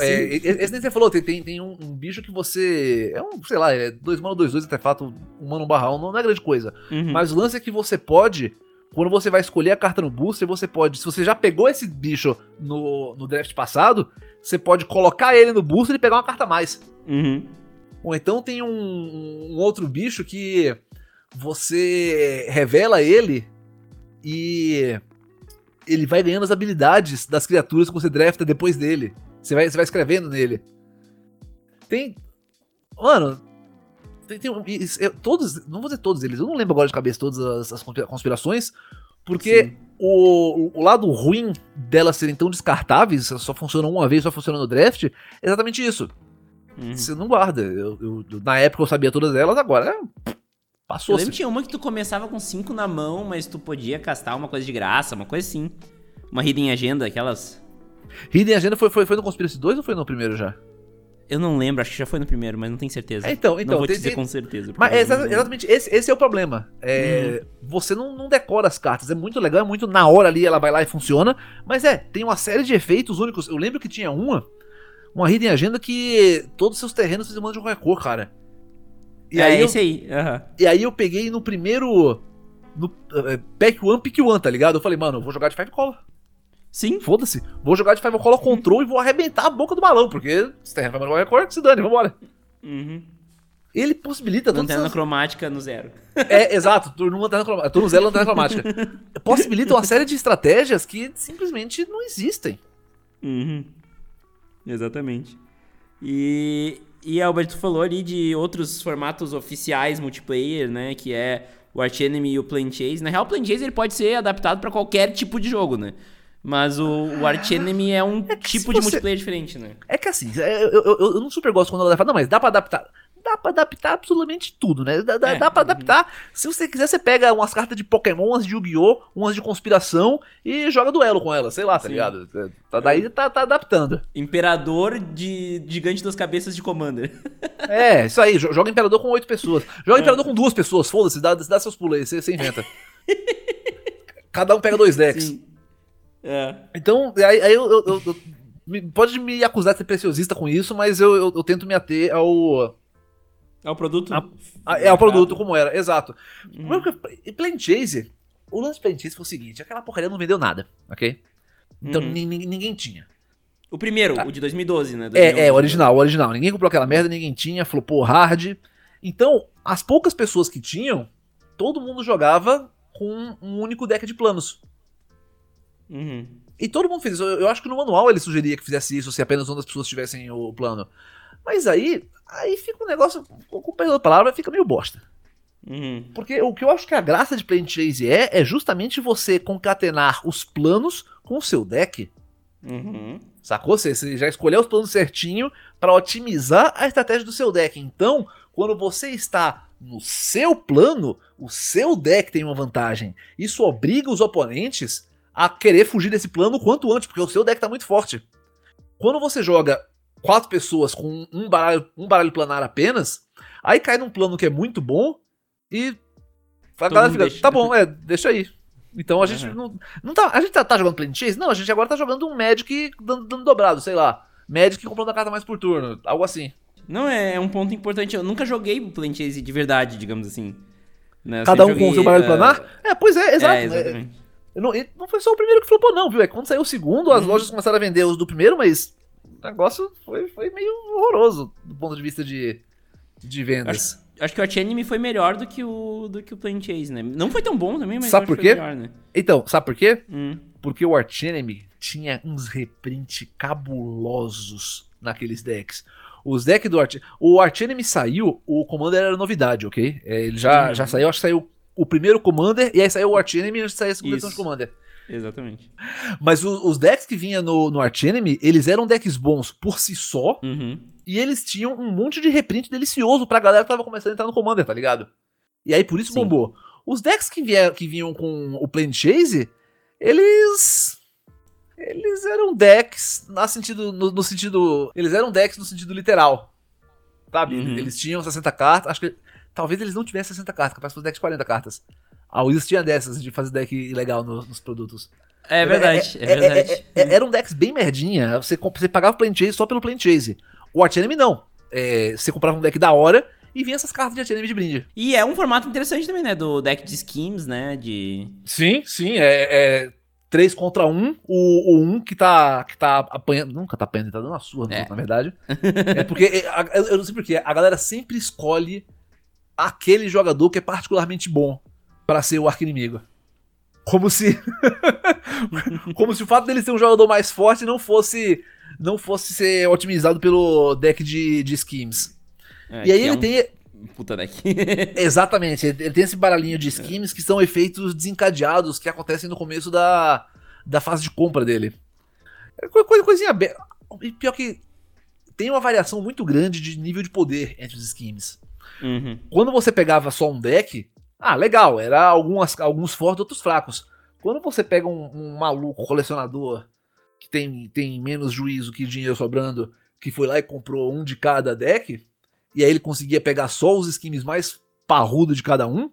é, esse nem você falou, tem, tem, tem um, um, bicho que você. É um, sei lá, é 2 mana 2 2 artefato humano barra 1, não é grande coisa. Uhum. Mas o lance é que você pode. Quando você vai escolher a carta no booster, você pode. Se você já pegou esse bicho no, no draft passado, você pode colocar ele no booster e pegar uma carta a mais. Uhum. Ou então tem um, um, outro bicho que você revela ele e ele vai ganhando as habilidades das criaturas que você drafta depois dele. Você vai, você vai escrevendo nele. Tem. Mano. Tem, tem todos. Não vou dizer todos eles. Eu não lembro agora de cabeça todas as, as conspirações. Porque o, o, lado ruim delas serem tão descartáveis, só funcionam uma vez, só funciona no draft, é exatamente isso. Uhum. Você não guarda. Eu, eu, na época eu sabia todas elas, agora passou. Eu lembro que tinha uma que tu começava com cinco na mão, mas tu podia castar uma coisa de graça, uma coisa assim. Uma Hidden Agenda, aquelas. Hidden Agenda foi, foi, foi no Conspiracy 2 ou foi no primeiro já? Eu não lembro, acho que já foi no primeiro, mas não tenho certeza. É, então, então. Não vou te dizer tem, com certeza. Mas é exatamente, esse, esse é o problema. É, uhum. Você não, não decora as cartas. É muito legal, é muito na hora ali, ela vai lá e funciona. Mas é, tem uma série de efeitos únicos. Eu lembro que tinha uma uma hidden agenda que todos os seus terrenos você manda de qualquer cor, cara. E é, aí esse eu, aí. Uhum. E aí eu peguei no primeiro. No uh, Pack One, Pick One, tá ligado? Eu falei, mano, eu vou jogar de Five Color. Sim. Foda-se. Vou jogar de Five Color Control e vou arrebentar a boca do balão, porque se tem Five Color Control, se dane, vambora. Uhum. Ele possibilita Lanterna essas... cromática no zero. É, exato, turno lanterna cromática. Turno zero lanterna cromática. Possibilita uma série de estratégias que simplesmente não existem. Uhum. Exatamente. E, e Albert, tu falou ali de outros formatos oficiais multiplayer, né? Que é o Arch Enemy e o Plane Chase. Na real, o Plane Chase ele pode ser adaptado para qualquer tipo de jogo, né? Mas o, o Arch Enemy é um É tipo de você- multiplayer diferente, né? É que assim, eu, eu, eu- eu não super gosto quando ela fala, não, mas dá pra adaptar. Dá pra adaptar absolutamente tudo, né? Dá, É. dá pra adaptar. Se você quiser, você pega umas cartas de Pokémon, umas de Yu-Gi-Oh!, umas de conspiração e joga duelo com elas, sei lá, tá Sim. ligado? Tá, daí tá, tá adaptando. Imperador de Gigante das Cabeças de Commander. É, isso aí, jo- joga Imperador com oito pessoas. Joga É. Imperador com duas pessoas, foda-se, dá, dá seus pulos aí, você, você inventa. Cada um pega dois decks. Sim. É. Então, aí, aí eu, eu- eu- eu- pode me acusar de ser preciosista com isso, mas eu, eu- tento me ater ao, É o produto. A- a- é o produto como era, exato. É E Plane Chase, o lance de Plane Chase foi o seguinte, aquela porcaria não vendeu nada, ok? Então ni- ninguém tinha. O primeiro, o de 2012, né? É, 2011. é, o original, o original. Ninguém comprou aquela merda, ninguém tinha, flopou hard. Então, as poucas pessoas que tinham, todo mundo jogava com um único deck de planos. Uhum. E todo mundo fez isso. Eu, eu acho que no manual ele sugeria que fizesse isso se apenas uma das pessoas tivessem o plano. Mas aí, aí fica um negócio, com perdão da palavra, fica meio bosta. Uhum. Porque o que eu acho que a graça de Plane Chase é, é justamente você concatenar os planos com o seu deck. Uhum. Sacou? Você, você já escolheu os planos certinho para otimizar a estratégia do seu deck. Então, quando você está no seu plano, o seu deck tem uma vantagem. Isso obriga os oponentes a querer fugir desse plano o quanto antes, porque o seu deck está muito forte. Quando você joga quatro pessoas com um baralho, um baralho planar apenas, aí cai num plano que é muito bom e a Todo galera fica, deixa. tá bom, é, deixa aí. Então a gente Uhum. não, não tá. A gente tá, tá jogando Plane Chase? Não, a gente agora tá jogando um Magic dando, dando dobrado, sei lá. Magic comprando a carta mais por turno, algo assim. Não, é, é um ponto importante. Eu nunca joguei Plane Chase de verdade, digamos assim. Né, Cada um sempre com o seu joguei, baralho ah, planar? É, pois é, exato. É, É, exatamente. eu não, não foi só o primeiro que flopou, não, viu? É quando saiu o segundo, as Uhum. lojas começaram a vender os do primeiro, mas o negócio foi, foi meio horroroso do ponto de vista de, de vendas. Acho que o Arch Enemy foi melhor do que o, do que o Plane Chase, né? Não foi tão bom também, mas Sabe acho por quê? melhor, né? Então, sabe por quê? Hum. Porque o Arch Enemy tinha uns reprint cabulosos naqueles decks. Os decks do Arch... O Arch Enemy saiu, o Commander era novidade, ok? É, Ele já, Uhum. já saiu, acho que saiu o primeiro Commander, e aí saiu o Arch Enemy de sair a segunda edição de. Commander. Exatamente. Mas o- os decks que vinha no, no Arch Enemy, eles eram decks bons por si só, Uhum. e eles tinham um monte de reprint delicioso pra galera que tava começando a entrar no Commander, tá ligado? E aí por isso Sim. bombou. Os decks que, vier, que vinham com o Plane Chase, eles. Eles eram decks na sentido, no, no sentido. Eles eram decks no sentido literal. Sabe? Uhum. Eles tinham 60 cartas. Acho que. Talvez eles não tivessem 60 cartas, capaz de fazer decks de 40 cartas. A Wizards tinha dessas de fazer deck legal no- nos produtos. É verdade, é, É- é- verdade. é- é- eram decks bem merdinha. Você, você pagava o Plane Chase só pelo Plane Chase. O Arch Enemy não. É, você comprava um deck da hora e vinha essas cartas de Arch Enemy de brinde. E é um formato interessante também, né? Do deck de schemes, né? De. Sim, sim. É, é 3 contra 1. O, o 1 que tá, que tá apanhando. Nunca tá apanhando, ele tá dando uma surra, É. na verdade. É porque. é, eu não sei porquê. A galera sempre escolhe aquele jogador que é particularmente bom pra ser o arqui-inimigo. Como se. como se o fato dele ser um jogador mais forte não fosse. Não fosse ser otimizado pelo deck de, de schemes. é, e aí que é ele um tem. Puta deck. Exatamente, ele ele tem esse baralhinho de schemes que são efeitos desencadeados que acontecem no começo da, da fase de compra dele. É co- co- coisinha bem. E pior que tem uma variação muito grande de nível de poder entre os schemes. Uhum. Quando você pegava só um deck, ah, legal, era algumas, alguns fortes, outros fracos. Quando você pega um, um maluco colecionador que tem, tem menos juízo que dinheiro sobrando, que foi lá e comprou um de cada deck, e aí ele conseguia pegar só os skins mais parrudo de cada um,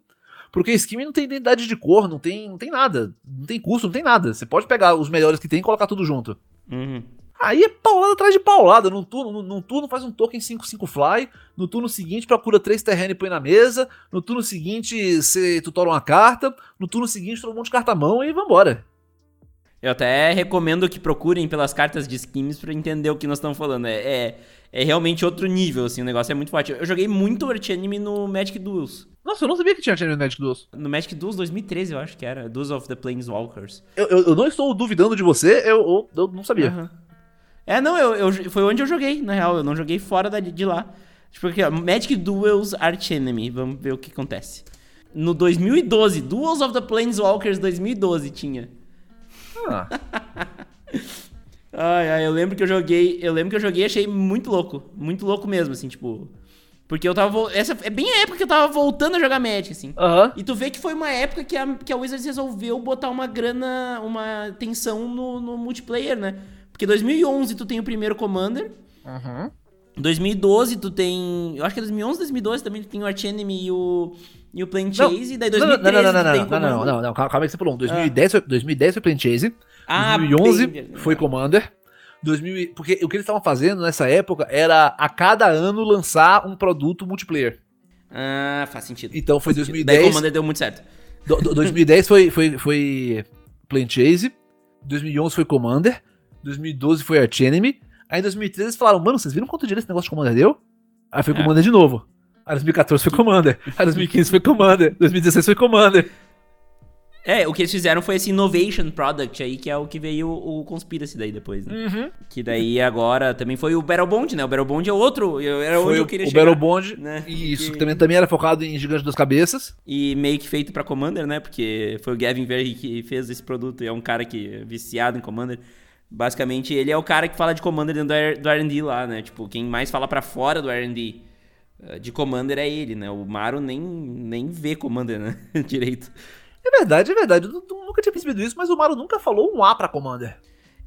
porque skin não tem identidade de cor, não tem, não tem nada, não tem custo, não tem nada. Você pode pegar os melhores que tem e colocar tudo junto. Uhum. Aí é paulada atrás de paulada. Num turno, num, turno faz um token 5-5 fly. No turno seguinte procura 3 terreno e põe na mesa. No turno seguinte você tutora uma carta. No turno seguinte toma um monte de carta à mão e vambora. Eu até recomendo que procurem pelas cartas de skins pra entender o que nós estamos falando. É, é, é realmente outro nível, assim, o negócio é muito forte. Eu joguei muito Archenemy no Magic Duels. Nossa, eu não sabia que tinha Archenemy no Magic Duels. No Magic Duels 2013, eu acho que era. Duels of the Planeswalkers. Eu, eu, eu não estou duvidando de você, eu, eu, eu não sabia. Uhum. É, não, eu, eu, foi onde eu joguei, na real. Eu não joguei fora da, de lá. Tipo, aqui, ó, Magic Duels Archenemy. Vamos ver o que acontece. No 2012, Duels of the Planeswalkers 2012 tinha. Ah. ai, ai, eu lembro que eu joguei. Eu lembro que eu joguei e achei muito louco. Muito louco mesmo, assim, tipo. Porque eu tava. Essa é bem a época que eu tava voltando a jogar Magic, assim. Aham. E tu vê que foi uma época que a, que a Wizards resolveu botar uma grana, uma tensão no, no multiplayer, né? Porque 2011 tu tem o primeiro Commander. Uhum. 2012 tu tem. Eu acho que é 2011, 2012 também tu tem o Archenemy e o. E o Plane Não. Chase. E daí Não, 2013 não, não, não, não, tem não, não, não, Commander. não, não, calma aí que você pulou. um. 2010, foi, 2010 foi Plane Chase, Ah, 2011 bem- foi Commander, 2000, e- porque o que eles estavam fazendo nessa época era a cada ano lançar um produto multiplayer. Ah, faz sentido. Então foi Daí 2010, Commander deu muito certo. do- do- 2010 foi, foi, foi Plane Chase, 2011 foi Commander, 2012 foi Archenemy, aí em 2013 eles falaram, mano, vocês viram quanto dinheiro esse negócio de Commander deu? Aí foi É. Commander de novo. Aí 2014 foi Commander, aí 2015 foi Commander, 2016 foi Commander. É, o que eles fizeram foi esse Innovation Product aí, que é o que veio o, o Conspiracy daí depois, né? Uhum. Que daí agora também foi o Battle Bond, né? O Battle Bond é outro, eu- era onde Foi eu o, queria o chegar. Battle Bond, né? isso, Que- que também, também era focado em Gigante das Cabeças. E meio que feito pra Commander, né? Porque foi o Gavin Verhey que fez esse produto e é um cara que é viciado em Commander. Basicamente, ele é o cara que fala de Commander dentro do R&D lá, né? Tipo, quem mais fala pra fora do R&D eh, de Commander é ele, né? O Maru nem, nem vê Commander, né? Direito. É verdade, é verdade. Eu nu- nunca tinha percebido isso, mas o Maru nunca falou um A pra Commander.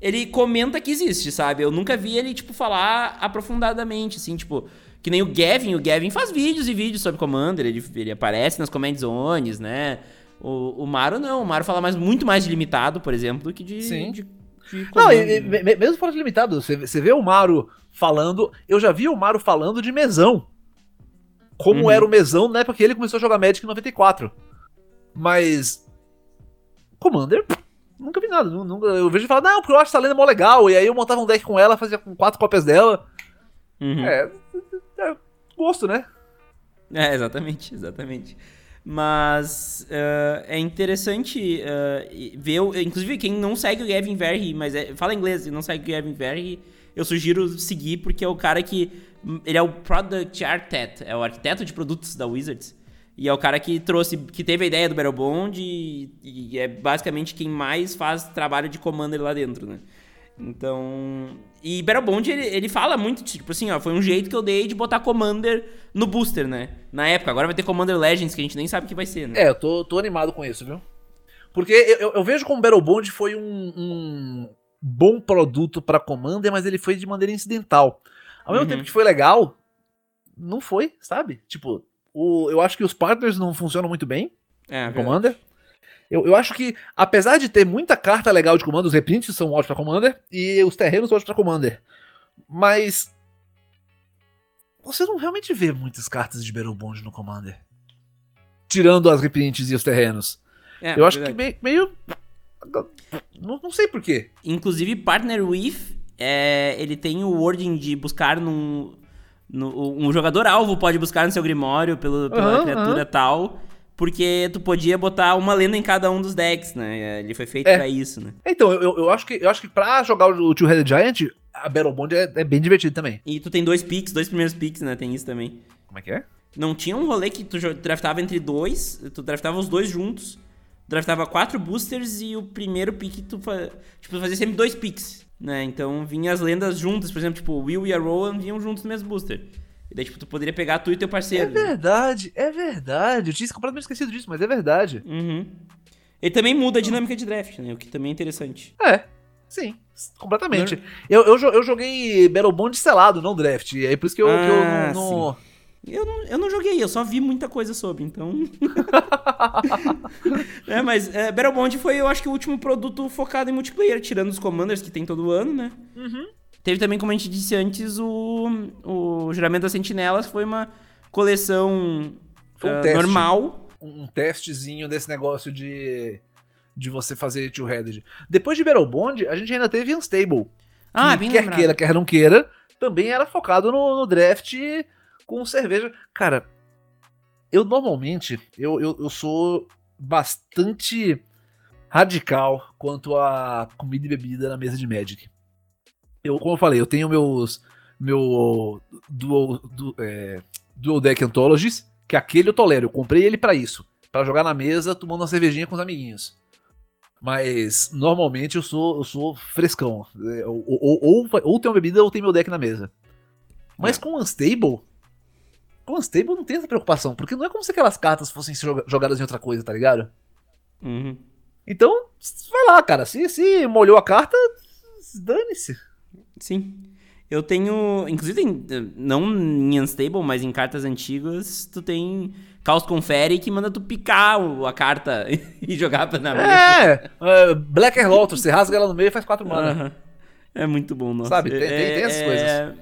Ele comenta que existe, sabe? Eu nunca vi ele, tipo, falar aprofundadamente, assim, tipo... Que nem o Gavin, o Gavin faz vídeos e vídeos sobre Commander, ele, ele aparece nas Command Zones, né? O, o Maru não, o Maru fala mais, muito mais de limitado, por exemplo, do que de... Sim. de Não, e- e- me- mesmo fora de limitado, você, você vê o Maru falando. Eu já vi o Maru falando de mesão. Como Uhum. era o mesão na época que ele começou a jogar Magic em 94. Mas. Commander, nunca vi nada. nu- Nunca, eu vejo ele falar, não, porque eu acho essa lenda mó legal. E aí eu montava um deck com ela, fazia com quatro cópias dela. Uhum. É, é gosto, né? É, exatamente, exatamente. Mas eh, é interessante e- ver, inclusive quem não segue o Gavin Verhey, mas é- fala inglês e não segue o Gavin Verhey, eu sugiro seguir porque é o cara que hum, ele é o product architect, é o arquiteto de produtos da Wizards. E é o cara que trouxe, que teve a ideia do Battle Bond e, e é basicamente quem mais faz trabalho de commander lá dentro, né? Então. E Battle Bond, ele, ele fala muito, tipo assim, ó, foi um jeito que eu dei de botar Commander no booster, né? Na época, agora vai ter Commander Legends, que a gente nem sabe o que vai ser, né? É, eu tô, tô animado com isso, viu? Porque eu, eu- vejo como Battle Bond foi um, um bom produto pra Commander, mas ele foi de maneira incidental. Ao mesmo Uhum. tempo que foi legal, não foi, sabe? Tipo, o, eu acho que os partners não funcionam muito bem É, Commander. Eu, eu acho que, apesar de ter muita carta legal de Commander, os reprints são ótimos pra Commander e os terrenos são ótimos pra Commander. Mas. Você não realmente vê muitas cartas de Battle Bond no Commander. Tirando as reprints e os terrenos. É, eu acho verdade. que meio. meio não, não sei porquê. Inclusive, Partner With, é, ele tem o wording de buscar num. no- um jogador alvo pode buscar no seu Grimório pelo, pela Aham, criatura tal. Porque tu podia botar uma lenda em cada um dos decks, né? Ele foi feito É. pra isso, né? Então, eu, eu, acho que, eu acho que pra jogar o Two Headed Giant, a Battle Bond é, é bem divertido também. E tu tem dois picks, dois primeiros picks, né? Tem isso também. Como é que é? Não tinha um rolê que tu draftava entre dois, tu draftava os dois juntos, draftava quatro boosters e o primeiro pick tu fa... tipo, tu fazia sempre dois picks, né? Então vinha as lendas juntas, por exemplo, tipo, o Will e a Rowan vinham juntos no mesmo booster. E daí, tipo, tu poderia pegar tu e teu É parceiro. né? verdade, é verdade. Eu tinha completamente esquecido disso, mas é verdade. Uhum. Ele também muda a dinâmica de draft, né? O que também é interessante. É, sim, completamente. Eu, eu, eu joguei Battle Bond selado, não draft. É por isso que eu, que eu Ah, não. não- Eu não, eu não joguei, eu só vi muita coisa sobre, então. é, mas é, Battle Bond foi, eu acho que, o último produto focado em multiplayer, tirando os Commanders que tem todo ano, né? Teve também, como a gente disse antes, o, o Juramento das Sentinelas, foi uma coleção um ah, teste. normal. um testezinho desse negócio de de você fazer two-headed. Depois de Battle Bond, a gente ainda teve Unstable. Ah, que, bem quer lembrado. queira, quer não queira, também era focado no, no draft com cerveja. Cara, eu normalmente, eu, eu, eu sou bastante radical quanto a comida e bebida na mesa de Magic. Eu, como eu falei, eu tenho meus. Meu Dual, du, é, dual Deck Anthologies, que aquele eu tolero. Eu comprei ele pra isso. pra jogar na mesa tomando uma cervejinha com os amiguinhos. Mas normalmente eu sou, eu sou frescão. É, Ou, ou, ou, ou tem uma bebida ou tem meu deck na mesa. Mas É. com Unstable. Com Unstable não tem essa preocupação. Porque não é como se aquelas cartas fossem joga- jogadas em outra coisa, tá ligado? Uhum. Então, vai lá, cara. Se, se molhou a carta, dane-se. Sim. Eu tenho. Inclusive, tem, não em Unstable, mas em cartas antigas, tu tem Caos Confere que manda tu picar o- a carta e jogar pra na mesa. É, é Black Air Lotus, você rasga ela no meio e faz quatro mana. Aham. É muito bom, nossa. Sabe, tem- tem- É- tem essas é- coisas.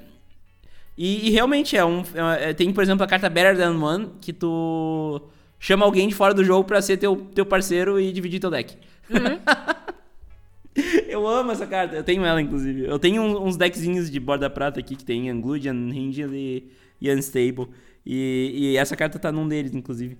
E, e realmente é um. é- tem, por exemplo, a carta Better Than One, que tu chama alguém de fora do jogo pra ser teu, teu parceiro e dividir teu deck. Uhum. eu amo essa carta, eu tenho ela, inclusive. Eu tenho uns deckzinhos de borda prata aqui que tem Unglued, Unhinged e, e Unstable. E, e essa carta tá num deles, inclusive.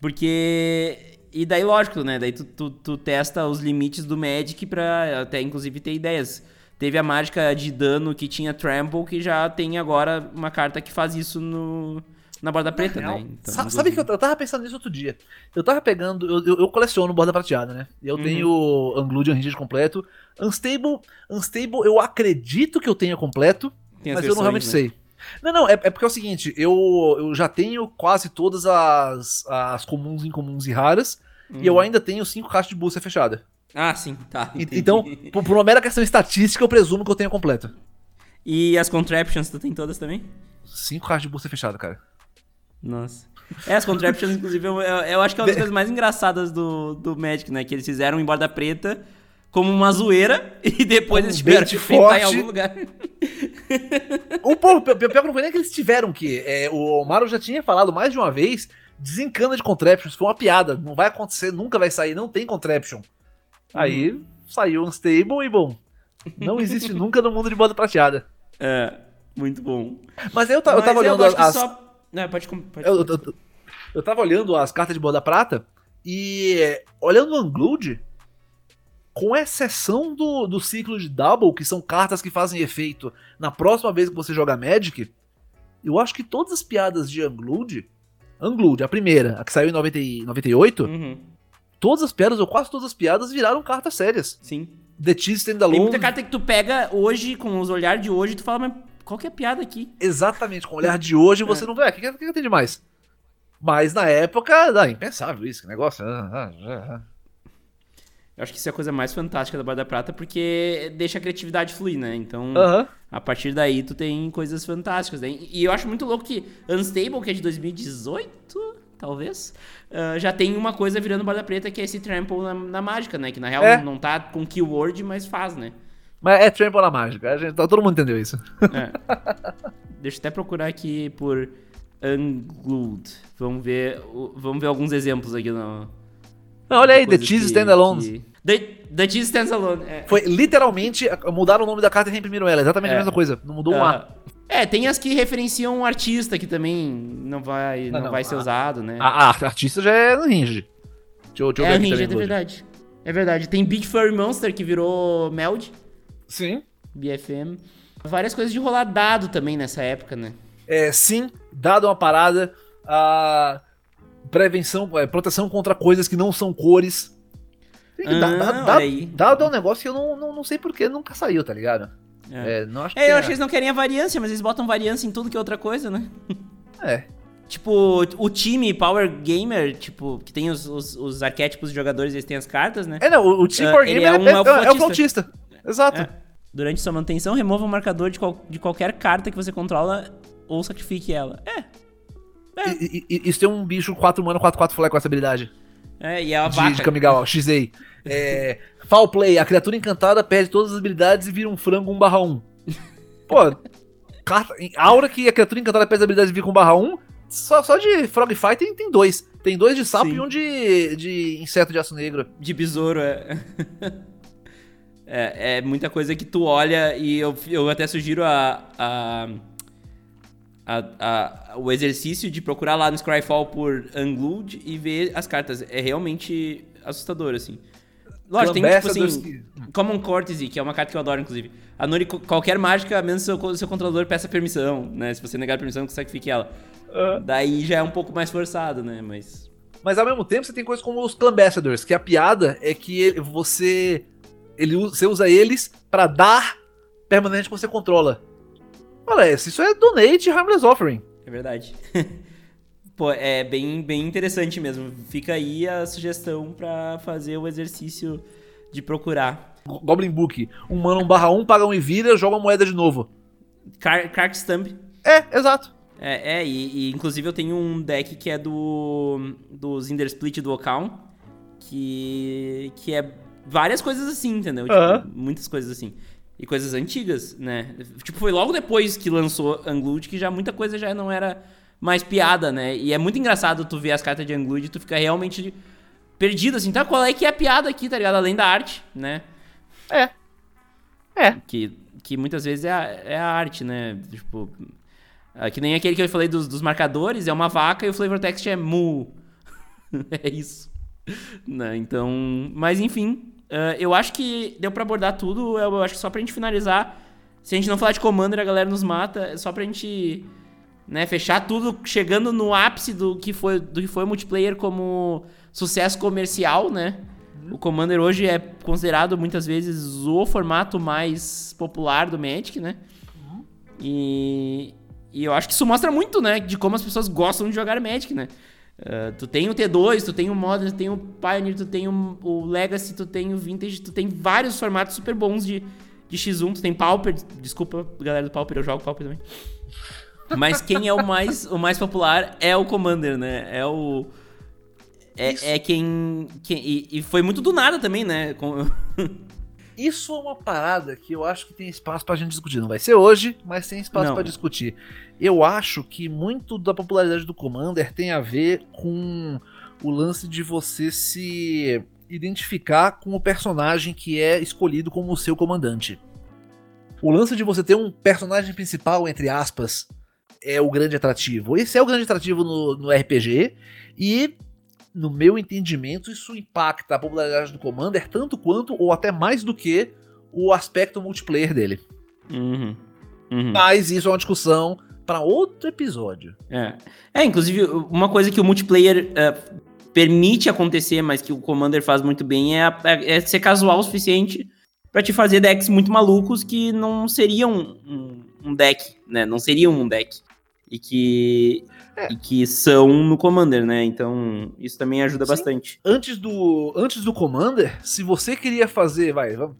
Porque. E daí, lógico, né? Daí tu, tu, tu testa os limites do Magic pra até, inclusive, ter ideias. Teve a mágica de dano que tinha Trample, que já tem agora uma carta que faz isso no, na borda preta, Real, né? Então, sa- sabe que eu, eu tava pensando nisso outro dia? Eu tava pegando. Eu, eu- eu coleciono borda prateada, né? E eu Uhum. tenho Unglued Unhinged completo. Unstable, Unstable, eu acredito que eu tenha completo, tem as mas eu não realmente né? sei. Não, não, é, é porque é o seguinte, eu, eu já tenho quase todas as, as comuns, incomuns e raras, e eu Uhum. ainda tenho cinco caixas de bússia fechada. Ah, sim, tá. Entendi. Então, por, por uma mera questão estatística, eu presumo que eu tenho completo. E as Contraptions, tu tem todas também? Cinco caixas de bússia fechada, cara. Nossa. É, as Contraptions, inclusive, eu, eu- acho que é uma das coisas mais engraçadas do, do Magic, né? Que eles fizeram em borda preta como uma zoeira e depois Um eles tiveram que fritar em forte. algum lugar. O povo, pior que não foi nem que eles tiveram que. é, o Mario já tinha falado mais de uma vez. Desencana de contraptions, foi uma piada. Não vai acontecer, nunca vai sair, não tem contraption. Aí saiu Unstable e bom. Não existe nunca no mundo de borda prateada. É, muito bom. Mas eu, eu Mas tava olhando as. só... Não, pode... com- pode Eu, eu, eu tava olhando as cartas de borda prata e é, olhando o Unglued, com exceção do, do ciclo de Double, que são cartas que fazem efeito na próxima vez que você joga Magic, eu acho que todas as piadas de Unglued, Unglued, a primeira, a que saiu em 90 e 98, Uhum, todas as piadas, ou quase todas as piadas, viraram cartas sérias. sim. The Cheese Standalone. Tem muita carta que tu pega hoje, com os olhares de hoje, tu fala, mas qual que é a piada aqui? Exatamente, com o olhar de hoje você É. não vê, "Ah, o que, que, que tem de mais? Mas na época, ah, impensável isso, que negócio. ah, ah. Eu acho que isso é a coisa mais fantástica da Borda Prata, porque deixa a criatividade fluir, né? Então, Aham. a partir daí tu tem coisas fantásticas. Né? E eu acho muito louco que Unstable, que é de 2018, talvez, ah, já tem uma coisa virando Borda Preta, que é esse Trample na, na mágica, né? Que na real É. não tá com keyword, mas faz, né? Mas é Trample na mágica, a gente, todo mundo entendeu isso. É. Deixa eu até procurar aqui por Unglued. Vamos ver, vamos ver alguns exemplos aqui no... Não, olha aí, The Cheese Standalone. The, The Cheese Stands Alone. É. Foi literalmente mudaram o nome da carta e reimprimiram ela, exatamente É. a mesma coisa. Não mudou um A. Ah, É, tem as que referenciam um artista que também não vai, não, Não, não, vai ser a- usado, né? A, a artista já é Ringed. Deixa deixa é, ver a aqui Ranger, também, é verdade. É verdade. Tem Big Furry Monster que virou Meld, Sim. BFM. Várias coisas de rolar dado também nessa época, né? É, sim, dado uma parada, a prevenção, é, proteção contra coisas que não são cores. Sim, Ah, aí. Dado é um negócio que eu não, não, não sei porquê nunca saiu, tá ligado? É. É, não acho que É, eu tenha- acho que eles não querem a variância, mas eles botam variância em tudo que é outra coisa, né? É. Tipo, o time Power Gamer, tipo, que tem os, os, os arquétipos de jogadores, eles têm as cartas, né? É, não, o, o Team É, Power ele Gamer é é, um é- é o flautista. Exato. É. Durante sua manutenção, remova o marcador de, qual- de qualquer carta que você controla ou sacrifique ela. É. E, e- e- isso tem um bicho 4 mana, 4, 4 fly com essa habilidade. É, e é a de, vaca. de Kamigawa, XA. É, foul play, a criatura encantada perde todas as habilidades e vira um frango 1/1. Pô, carta, a hora que a criatura encantada perde as habilidades e vira com 1/1, Só, só de Frogfight tem, tem dois. Tem dois de sapo Sim. e um de, de inseto de aço negro. De besouro, é. é. É muita coisa que tu olha e eu, eu até sugiro a, a, a- a- o exercício de procurar lá no Scryfall por Unglued e ver as cartas. É realmente assustador, assim. Lógico, tem tipo assim. que- Common Courtesy, que é uma carta que eu adoro, inclusive. Anule qualquer mágica, menos seu, seu controlador peça permissão, né? Se você negar a permissão, sacrifique ela. Ah. Daí já é um pouco mais forçado, né? Mas. Mas ao mesmo tempo você tem coisas como os Clambassadors, que a piada é que você. Ele, usa- você usa eles pra dar permanente que você controla. Olha, isso é Donate Harmless Offering. É verdade. Pô, é bem, bem interessante mesmo. Fica aí a sugestão pra fazer o exercício de procurar. Goblin Book. Um mana 1 barra 1, paga um e vira, joga uma moeda de novo. Car Crack Stump. É, exato. É, é e, e, inclusive eu tenho um deck que é do. do Zinder Split do Ocal. Que. que é várias coisas assim, entendeu? Tipo, Aham. muitas coisas assim. E coisas antigas, né? Tipo, foi logo depois que lançou Unglued que já muita coisa já não era mais piada, né? E é muito engraçado tu ver as cartas de Unglued e tu fica realmente perdido, assim. Tá, qual é que é a piada aqui, tá ligado? Além da arte, né? É. É. Que, que muitas vezes é a, é a arte, né? Tipo. ah, Que nem aquele que eu falei dos, dos marcadores, é uma vaca e o flavor text é mu. é isso. Né, Então. Mas enfim. Ah, eu acho que deu pra abordar tudo. Eu acho que só pra gente finalizar. Se a gente não falar de Commander, a galera nos mata. É só pra gente. Né, fechar tudo chegando no ápice do que foi, do que foi o multiplayer como sucesso comercial, né? O Commander hoje é considerado muitas vezes o formato mais popular do Magic, né? E, e eu acho que isso mostra muito, né? De como as pessoas gostam de jogar Magic, né? Ah, tu tem o T2, tu tem o Modern, tu tem o Pioneer, tu tem o, o Legacy, tu tem o Vintage, tu tem vários formatos super bons de, de X1, tu tem Pauper, desculpa, galera do Pauper, eu jogo Pauper também. Mas quem é o mais, o mais popular é o Commander, né? É o. É, é quem. quem e, e foi muito do nada também, né? Isso é uma parada que eu acho que tem espaço pra gente discutir. Não vai ser hoje, mas tem espaço pra discutir. Eu acho que muito da popularidade do Commander tem a ver com o lance de você se identificar com o personagem que é escolhido como o seu comandante. O lance de você ter um personagem principal, entre aspas, é o grande atrativo. Esse é o grande atrativo no, no RPG e no meu entendimento, isso impacta a popularidade do Commander tanto quanto, ou até mais do que, o aspecto multiplayer dele. Uhum. Uhum. Mas isso é uma discussão para outro episódio. É. é, inclusive, uma coisa que o multiplayer é, permite acontecer, mas que o Commander faz muito bem, é, a- é ser casual o suficiente pra te fazer decks muito malucos que não seriam um, um deck, né? Não seriam um deck. E que, É. e que são no Commander, né? Então, isso também ajuda Sim. bastante. Antes do, antes do Commander, se você queria fazer, vai, vamos,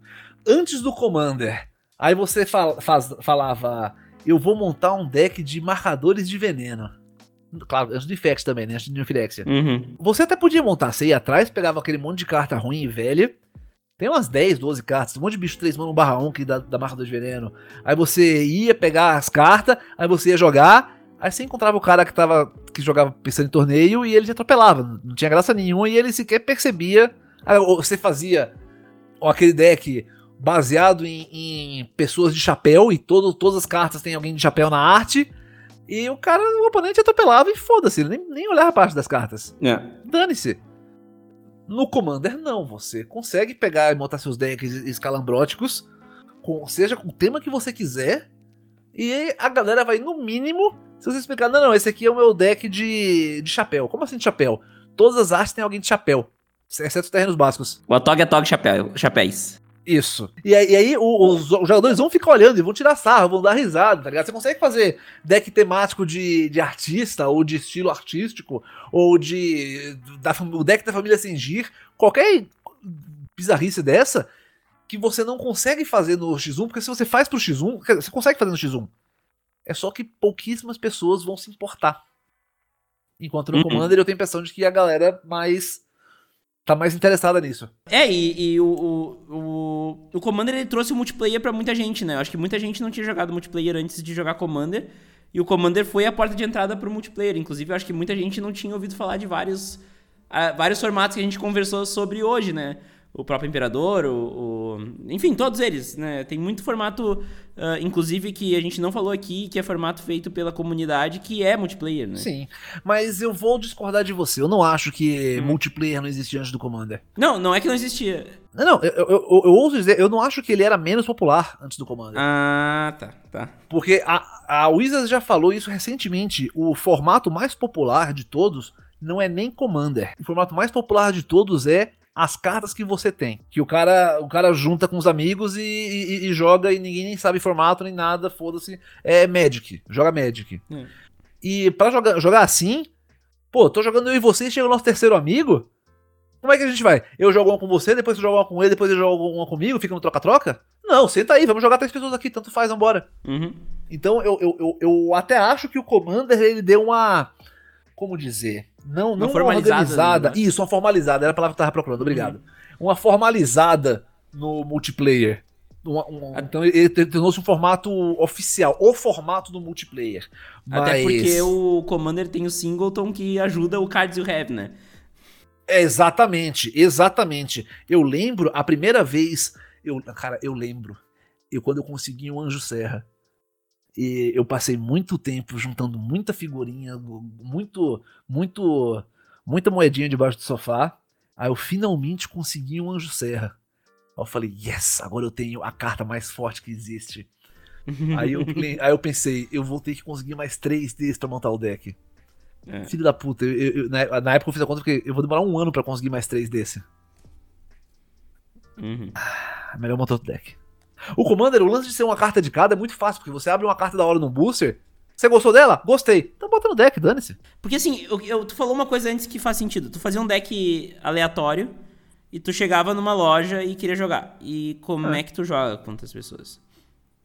antes do Commander, aí você fal- faz- falava, eu vou montar um deck de marcadores de veneno. Claro, antes do Infect também, né? Antes do Infilexia. Uhum. Você até podia montar, você ia atrás, pegava aquele monte de carta ruim e velha. Tem umas 10, 12 cartas, um monte de bicho 3 mano 1 barra 1 que dá, dá marca de veneno. Aí você ia pegar as cartas, aí você ia jogar, aí você encontrava o cara que tava. que jogava pensando em torneio e ele te atropelava. Não tinha graça nenhuma e ele sequer percebia. Ou você fazia aquele deck baseado em, em pessoas de chapéu e todo, todas as cartas tem alguém de chapéu na arte. E o cara, o oponente atropelava e foda-se, ele nem, nem olhava a parte das cartas. É. Dane-se. No Commander, não. Você consegue pegar e montar seus decks escalambróticos, com, seja com o tema que você quiser, e a galera vai, no mínimo, se você explicar, não, não, esse aqui é o meu deck de, de chapéu. Como assim de chapéu? Todas as artes têm alguém de chapéu, exceto os terrenos básicos. O Atog é Tog chapéu, chapéus. Isso. E aí, e aí o- os, os jogadores vão ficar olhando e vão tirar sarro, vão dar risada, tá ligado? Você consegue fazer deck temático de, de artista, ou de estilo artístico, ou de. Da, o deck da família Sengir, qualquer bizarrice dessa, que você não consegue fazer no X1, porque se você faz pro X1, quer dizer, você consegue fazer no X1. É só que pouquíssimas pessoas vão se importar. Enquanto no Uhum. Commander eu tenho a impressão de que a galera mais. tá mais interessada nisso. É, e, e o, o, o, o Commander ele trouxe o multiplayer pra muita gente, né? Eu acho que muita gente não tinha jogado multiplayer antes de jogar Commander. E o Commander foi a porta de entrada pro multiplayer. Inclusive, eu acho que muita gente não tinha ouvido falar de vários, uh, vários formatos que a gente conversou sobre hoje, né? O próprio Imperador, o, o, enfim, todos eles, né? Tem muito formato, uh, inclusive, que a gente não falou aqui, que é formato feito pela comunidade, que é multiplayer, né? Sim, mas eu vou discordar de você. Eu não acho que hum. multiplayer não existia antes do Commander. Não, não é que não existia. Não, não, eu, eu, eu, eu ouso dizer, eu não acho que ele era menos popular antes do Commander. Ah, tá, tá. Porque a, a Wizards já falou isso recentemente. O formato mais popular de todos não é nem Commander. O formato mais popular de todos é as cartas que você tem. Que o cara, o cara junta com os amigos e, e, e joga e ninguém nem sabe formato nem nada, foda-se. É Magic, joga Magic. Hum. E para jogar, jogar assim, pô, tô jogando eu e você e chega o nosso terceiro amigo. Como é que a gente vai? Eu jogo uma com você, depois você joga uma com ele, depois eu jogo uma comigo, fica no troca-troca? Não, senta aí, vamos jogar três pessoas aqui, tanto faz, vambora. Uhum. Então eu, eu, eu, eu, até acho que o Commander ele deu uma. Como dizer? Não, não uma formalizada. Né? Isso, uma formalizada, era a palavra que eu tava procurando, obrigado. Uhum. Uma formalizada no multiplayer. Então ele tornou-se um formato oficial, o formato do multiplayer. Mas... Até porque o Commander tem o Singleton que ajuda o Cards You Have, né? É, exatamente, exatamente. Eu lembro a primeira vez, eu, cara, eu lembro, eu quando eu consegui um Anjo Serra. E eu passei muito tempo juntando muita figurinha, muito, muito, muita moedinha debaixo do sofá. Aí eu finalmente consegui um Anjo Serra. Aí eu falei, yes, agora eu tenho a carta mais forte que existe. aí, eu, aí eu pensei, eu vou ter que conseguir mais três desses pra montar o deck. É. Filho da puta, eu, eu, na, na, época eu fiz a conta porque eu vou demorar um ano para conseguir mais três desse. Uhum. Ah, melhor montar outro deck. O Commander, o lance de ser uma carta de cada é muito fácil, porque você abre uma carta da hora num booster. Você gostou dela? Gostei. Então bota no deck, dane-se. Porque assim, eu, eu, tu falou uma coisa antes que faz sentido. Tu fazia um deck aleatório e tu chegava numa loja e queria jogar. E como é, é que tu joga com outras pessoas?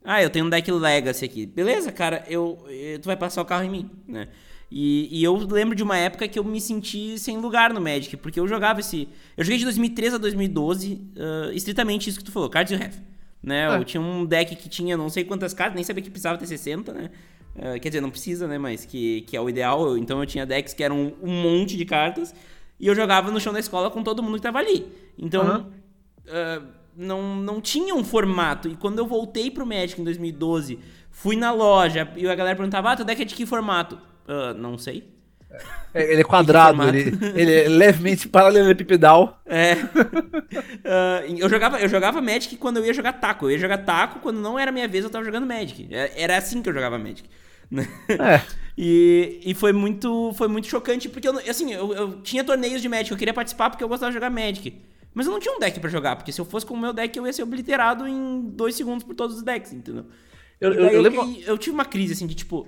Ah, eu tenho um deck Legacy aqui. Beleza, cara, eu, eu tu vai passar o carro em mim, né? E, e, eu lembro de uma época que eu me senti sem lugar no Magic, porque eu jogava esse. Eu joguei de 2013 a 2012, uh, estritamente isso que tu falou, Cards You Have né? É. Eu tinha um deck que tinha não sei quantas cartas, nem sabia que precisava ter 60, né? Uh, quer dizer, não precisa, né? Mas que, que é o ideal. Então eu tinha decks que eram um monte de cartas e eu jogava no chão da escola com todo mundo que tava ali. Então, uhum. uh, não, não tinha um formato. E quando eu voltei pro Magic em 2012, fui na loja e a galera perguntava: Ah, teu deck é de que formato? Uh, não sei. É, ele é quadrado, ele, ele é levemente paralelepipedal. É. Uh, eu, jogava, eu jogava Magic quando eu ia jogar taco. Eu ia jogar taco quando não era minha vez, eu tava jogando Magic. É, era assim que eu jogava Magic. É. e, e foi muito foi muito chocante, porque eu, assim, eu, eu tinha torneios de Magic, eu queria participar porque eu gostava de jogar Magic. Mas eu não tinha um deck para jogar, porque se eu fosse com o meu deck, eu ia ser obliterado em dois segundos por todos os decks, entendeu? Eu, eu, eu, lembro... eu, tive uma crise, assim, de tipo,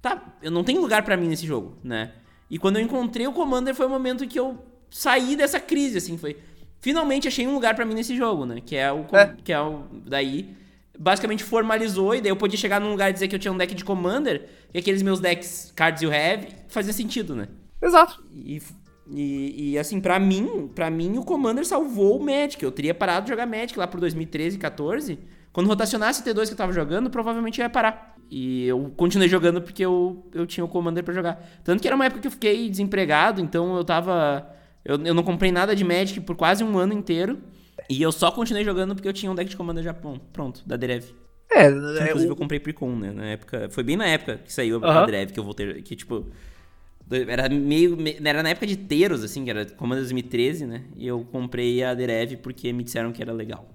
tá, eu não tenho lugar para mim nesse jogo, né? E quando eu encontrei o Commander foi o momento que eu saí dessa crise, assim, foi... Finalmente achei um lugar para mim nesse jogo, né? Que é o... É. Que é o... Daí, basicamente formalizou, e daí eu podia chegar num lugar e dizer que eu tinha um deck de Commander, e aqueles meus decks Cards You Have, fazia sentido, né? Exato. E, e, e, assim, para mim, para mim o Commander salvou o Magic. Eu teria parado de jogar Magic lá por 2013, 14. Quando rotacionasse o T2 que eu tava jogando, provavelmente eu ia parar. E eu continuei jogando porque eu, eu tinha o Commander para jogar. Tanto que era uma época que eu fiquei desempregado, então eu tava. Eu, eu não comprei nada de Magic por quase um ano inteiro. E eu só continuei jogando porque eu tinha um deck de Commander já pronto, da Derev. É, Inclusive, é, eu comprei Precon, né? Na época. Foi bem na época que saiu a uh -huh. que eu voltei. Que, tipo. Era meio. Era na época de Teros, assim, que era Commander 2013, né? E eu comprei a Derev porque me disseram que era legal.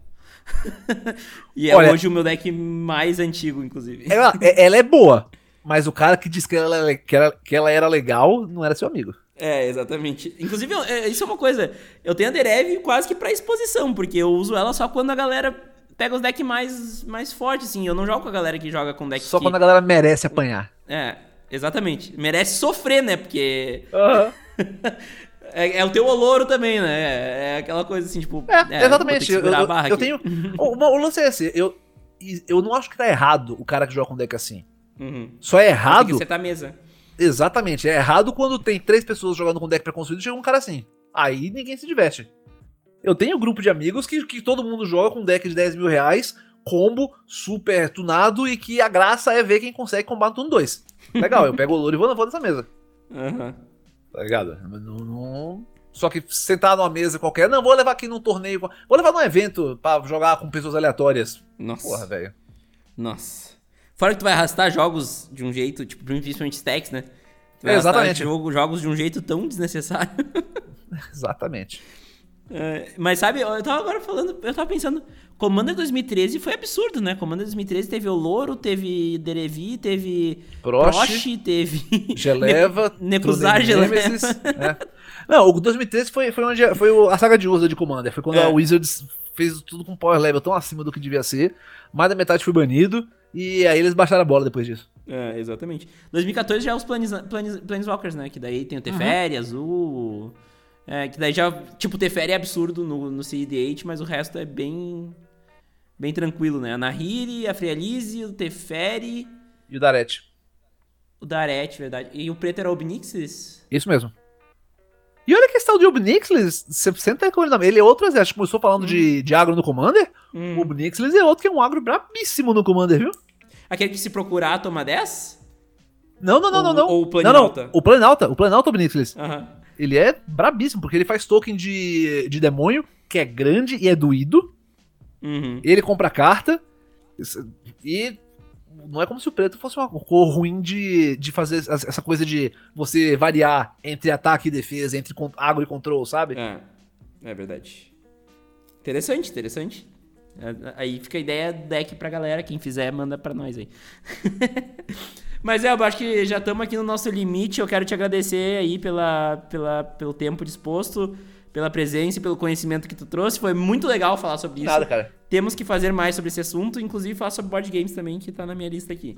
e é Olha, hoje o meu deck mais antigo, inclusive. Ela, é, ela é boa, mas o cara que disse que ela, que, ela, que ela era legal não era seu amigo. É, exatamente. Inclusive, é, isso é uma coisa. Eu tenho a Derev quase que pra exposição, porque eu uso ela só quando a galera pega os decks mais, mais fortes, assim. Eu não jogo com a galera que joga com deck. Só que... quando a galera merece apanhar. É, exatamente. Merece sofrer, né? Porque. Uhum. É, é, o teu olouro também, né? É, é aquela coisa assim, tipo. É, é exatamente. Eu, eu, eu tenho. o, o, lance é esse. Eu, eu não acho que tá errado o cara que joga com deck assim. Uhum. Só é errado. Tem que tá mesa. Exatamente. É errado quando tem três pessoas jogando com deck pré-construído e chega um cara assim. Aí ninguém se diverte. Eu tenho um grupo de amigos que, que todo mundo joga com deck de 10 mil reais, combo super tunado e que a graça é ver quem consegue combar no turno 2. Legal, eu pego o louro e vou, vou nessa mesa. Aham. Tá ligado? Não, não- Só que sentar numa mesa qualquer, não, vou levar aqui num torneio, vou levar num evento pra jogar com pessoas aleatórias. Nossa. Porra, velho. Nossa. Fora que tu vai arrastar jogos de um jeito, tipo, principalmente stacks, né? Tu vai É, exatamente. Jogo, jogos de um jeito tão desnecessário. Exatamente. É, mas sabe, eu tava agora falando, eu tava pensando, Commander 2013 foi absurdo, né? Commander 2013 teve o Louro, teve Derevi, teve Prost, teve Geleva, Ne- Necruzar Geleva. Né? Não, o 2013 foi, foi, onde, foi o- a saga de usa de Commander. Foi quando É. a Wizards fez tudo com power level tão acima do que devia ser. Mais da metade foi banido. E aí eles baixaram a bola depois disso. É, exatamente. 2014 já é os planes, planes, Planeswalkers, né? Que daí tem o Teferi, Azul. É, que daí já. Tipo, o Teferi é absurdo no, no CED8, mas o resto é bem. Bem tranquilo, né? A Nahiri, a Frialize, o Teferi, E o Darete. o Daret, verdade. E o preto era o Obnixis? Isso mesmo. E olha que esse tal de Obnixlis, você senta com ele na Ele é outro exército. Começou falando de, de agro no Commander. Hum. O Obnixlis é outro que é um agro brabíssimo no Commander, viu? Aquele que se procurar toma 10? Não, não, não, Ou- não, não. ou o não, Planalta? não. O Planalta, o Planalta Obnixlis. Aham. Ele é brabíssimo, porque ele faz token de, de demônio, que é grande e é doído. Uhum. Ele compra carta. isso- E não é como se o preto fosse uma cor ruim de, de fazer essa coisa de você variar entre ataque e defesa, entre agro e control, sabe? É, é verdade. Interessante, interessante. É, Aí fica a ideia do deck pra galera. Quem fizer, manda pra nós aí. Mas é, eu acho que já estamos aqui no nosso limite. Eu quero te agradecer aí pela, pela, pelo tempo disposto, pela presença e pelo conhecimento que tu trouxe. Foi muito legal falar sobre isso. Nada, cara. Temos que fazer mais sobre esse assunto, inclusive falar sobre board games também, que tá na minha lista aqui.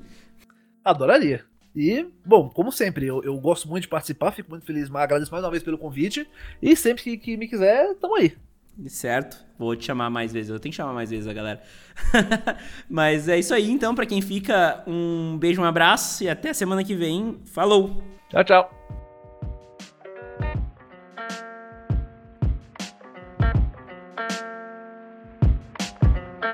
Adoraria. E, bom, como sempre, eu, eu gosto muito de participar, fico muito feliz, mas agradeço mais uma vez pelo convite. E sempre que, que me quiser, tamo aí. Certo? Vou te chamar mais vezes. Eu tenho que chamar mais vezes a galera. Mas é isso aí, então. Pra quem fica, um beijo, um abraço e até semana que vem. Falou! Tchau, tchau. Você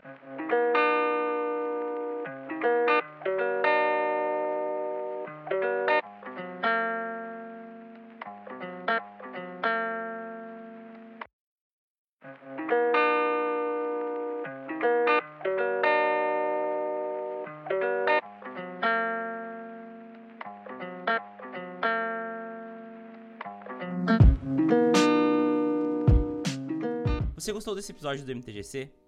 gostou desse episódio do MTGC?